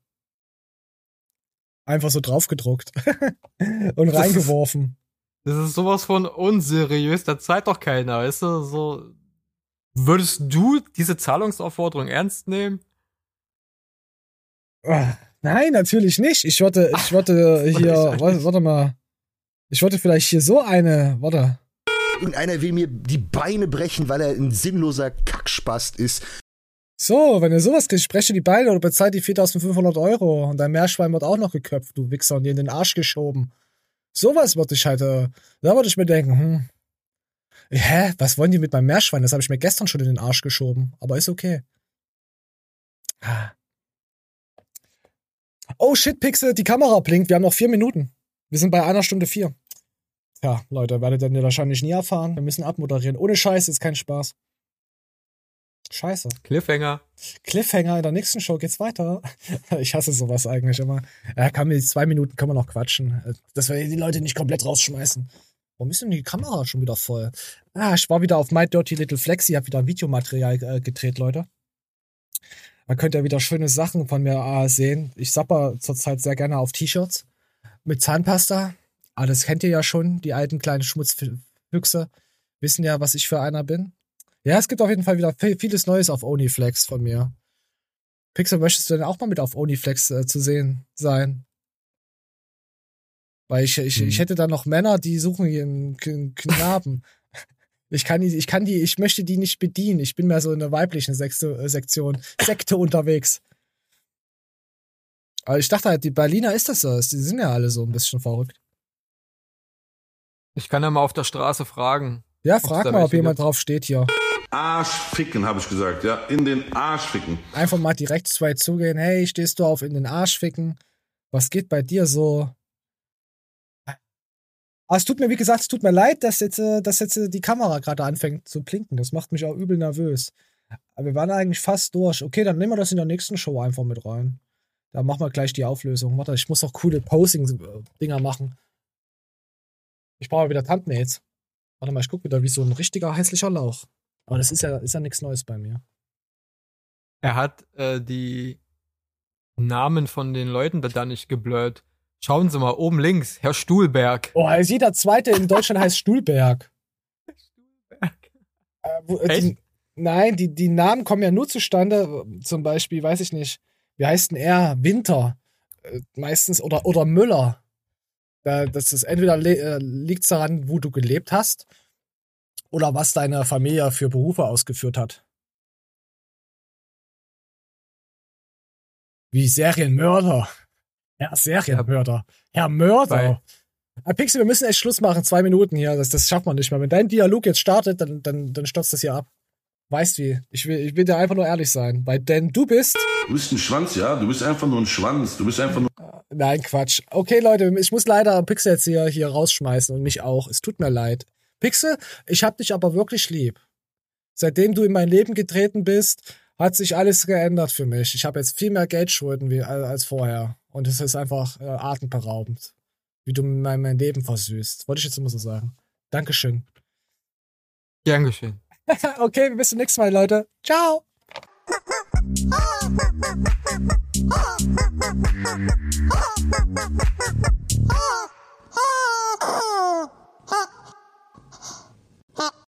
Einfach so draufgedruckt. (laughs) und Das ist- reingeworfen. Das ist sowas von unseriös, da zahlt doch keiner, weißt du, so. Würdest du diese Zahlungsaufforderung ernst nehmen? Ah, Nein, natürlich nicht. Ich wollte, (laughs) ich wollte hier, warte, warte mal. Ich wollte vielleicht hier so eine, warte. Irgendeiner will mir die Beine brechen, weil er ein sinnloser Kackspast ist. So, wenn du sowas kriegst, spreche die Beine oder bezahlt die 4500 Euro und dein Meerschwein wird auch noch geköpft, du Wichser, und dir in den Arsch geschoben. Sowas würde ich halt, äh, da würde ich mir denken, hm. Hä, was wollen die mit meinem Meerschwein? Das habe ich mir gestern schon in den Arsch geschoben, aber ist okay. Ah. Oh shit, Pixel, die Kamera blinkt, wir haben noch vier Minuten. Wir sind bei einer Stunde vier. Ja, Leute, werdet ihr wahrscheinlich nie erfahren. Wir müssen abmoderieren. Ohne Scheiß ist kein Spaß. Scheiße. Cliffhanger. Cliffhanger, in der nächsten Show geht's weiter. (laughs) Ich hasse sowas eigentlich immer. Ja, kann mir zwei Minuten können wir noch quatschen. Dass wir die Leute nicht komplett rausschmeißen. Warum ist denn die Kamera schon wieder voll? Ah, ich war wieder auf My Dirty Little Flexi, hab wieder Videomaterial äh, gedreht, Leute. Man könnte ja wieder schöne Sachen von mir äh, sehen. Ich sapper zurzeit sehr gerne auf T-Shirts mit Zahnpasta. Ah, das kennt ihr ja schon, die alten kleinen Schmutzfüchse. Wissen ja, was ich für einer bin. Ja, es gibt auf jeden Fall wieder viel- vieles Neues auf Onlyflex von mir. Pixel, möchtest du denn auch mal mit auf Onlyflex äh, zu sehen sein? Weil ich, ich, ich hätte da noch Männer, die suchen ihren K- Knaben. Ich kann die, ich kann die, ich möchte die nicht bedienen. Ich bin mehr so in der weiblichen Sekte, äh, Sektion, Sekte unterwegs. Aber ich dachte halt, die Berliner ist das so. Die sind ja alle so ein bisschen verrückt. Ich kann ja mal auf der Straße fragen. Ja, frag mal, ob jemand gibt. drauf steht hier. Arsch ficken, habe ich gesagt, ja. In den Arsch ficken. Einfach mal direkt zwei zugehen. Hey, stehst du auf in den Arsch ficken? Was geht bei dir so? Aber es tut mir, wie gesagt, es tut mir leid, dass jetzt, äh, dass jetzt äh, die Kamera gerade anfängt zu blinken. Das macht mich auch übel nervös. Aber wir waren eigentlich fast durch. Okay, dann nehmen wir das in der nächsten Show einfach mit rein. Da machen wir gleich die Auflösung. Warte, ich muss auch coole Posing-Dinger machen. Ich brauche wieder Thumbnails. Warte mal, ich gucke wieder wie so ein richtiger hässlicher Lauch. Aber das ist ja, ist ja nichts Neues bei mir. Er hat äh, die Namen von den Leuten da nicht geblurrt. Schauen Sie mal, oben links, Herr Stuhlberg. Oh, also jeder zweite in Deutschland heißt Stuhlberg. (laughs) Äh, wo, äh, die, nein, die, die Namen kommen ja nur zustande, zum Beispiel, weiß ich nicht, wie heißt denn er? Winter. Äh, meistens, oder, oder Müller. Da- Das ist entweder le- liegt es daran, wo du gelebt hast, oder was deine Familie für Berufe ausgeführt hat. Wie Serienmörder. Ja, Serienmörder. Herr Mörder. Ah, Pixel, wir müssen echt Schluss machen. Zwei Minuten hier. Das, das schafft man nicht mehr. Wenn dein Dialog jetzt startet, dann, dann, dann stürzt das hier ab. Weißt wie? Ich will, ich will dir einfach nur ehrlich sein. Weil, denn du bist. Du bist ein Schwanz, ja? Du bist einfach nur ein Schwanz. Du bist einfach nur. Nein, Quatsch. Okay, Leute, ich muss leider Pixel jetzt hier, hier rausschmeißen und mich auch. Es tut mir leid. Pixel, ich hab dich aber wirklich lieb. Seitdem du in mein Leben getreten bist, hat sich alles geändert für mich. Ich habe jetzt viel mehr Geldschulden wie, als vorher. Und es ist einfach äh, atemberaubend, wie du mein, mein Leben versüßt. Wollte ich jetzt immer so sagen. Dankeschön. Gern geschehen. (laughs) okay, bis zum nächsten Mal, Leute. Ciao. (laughs)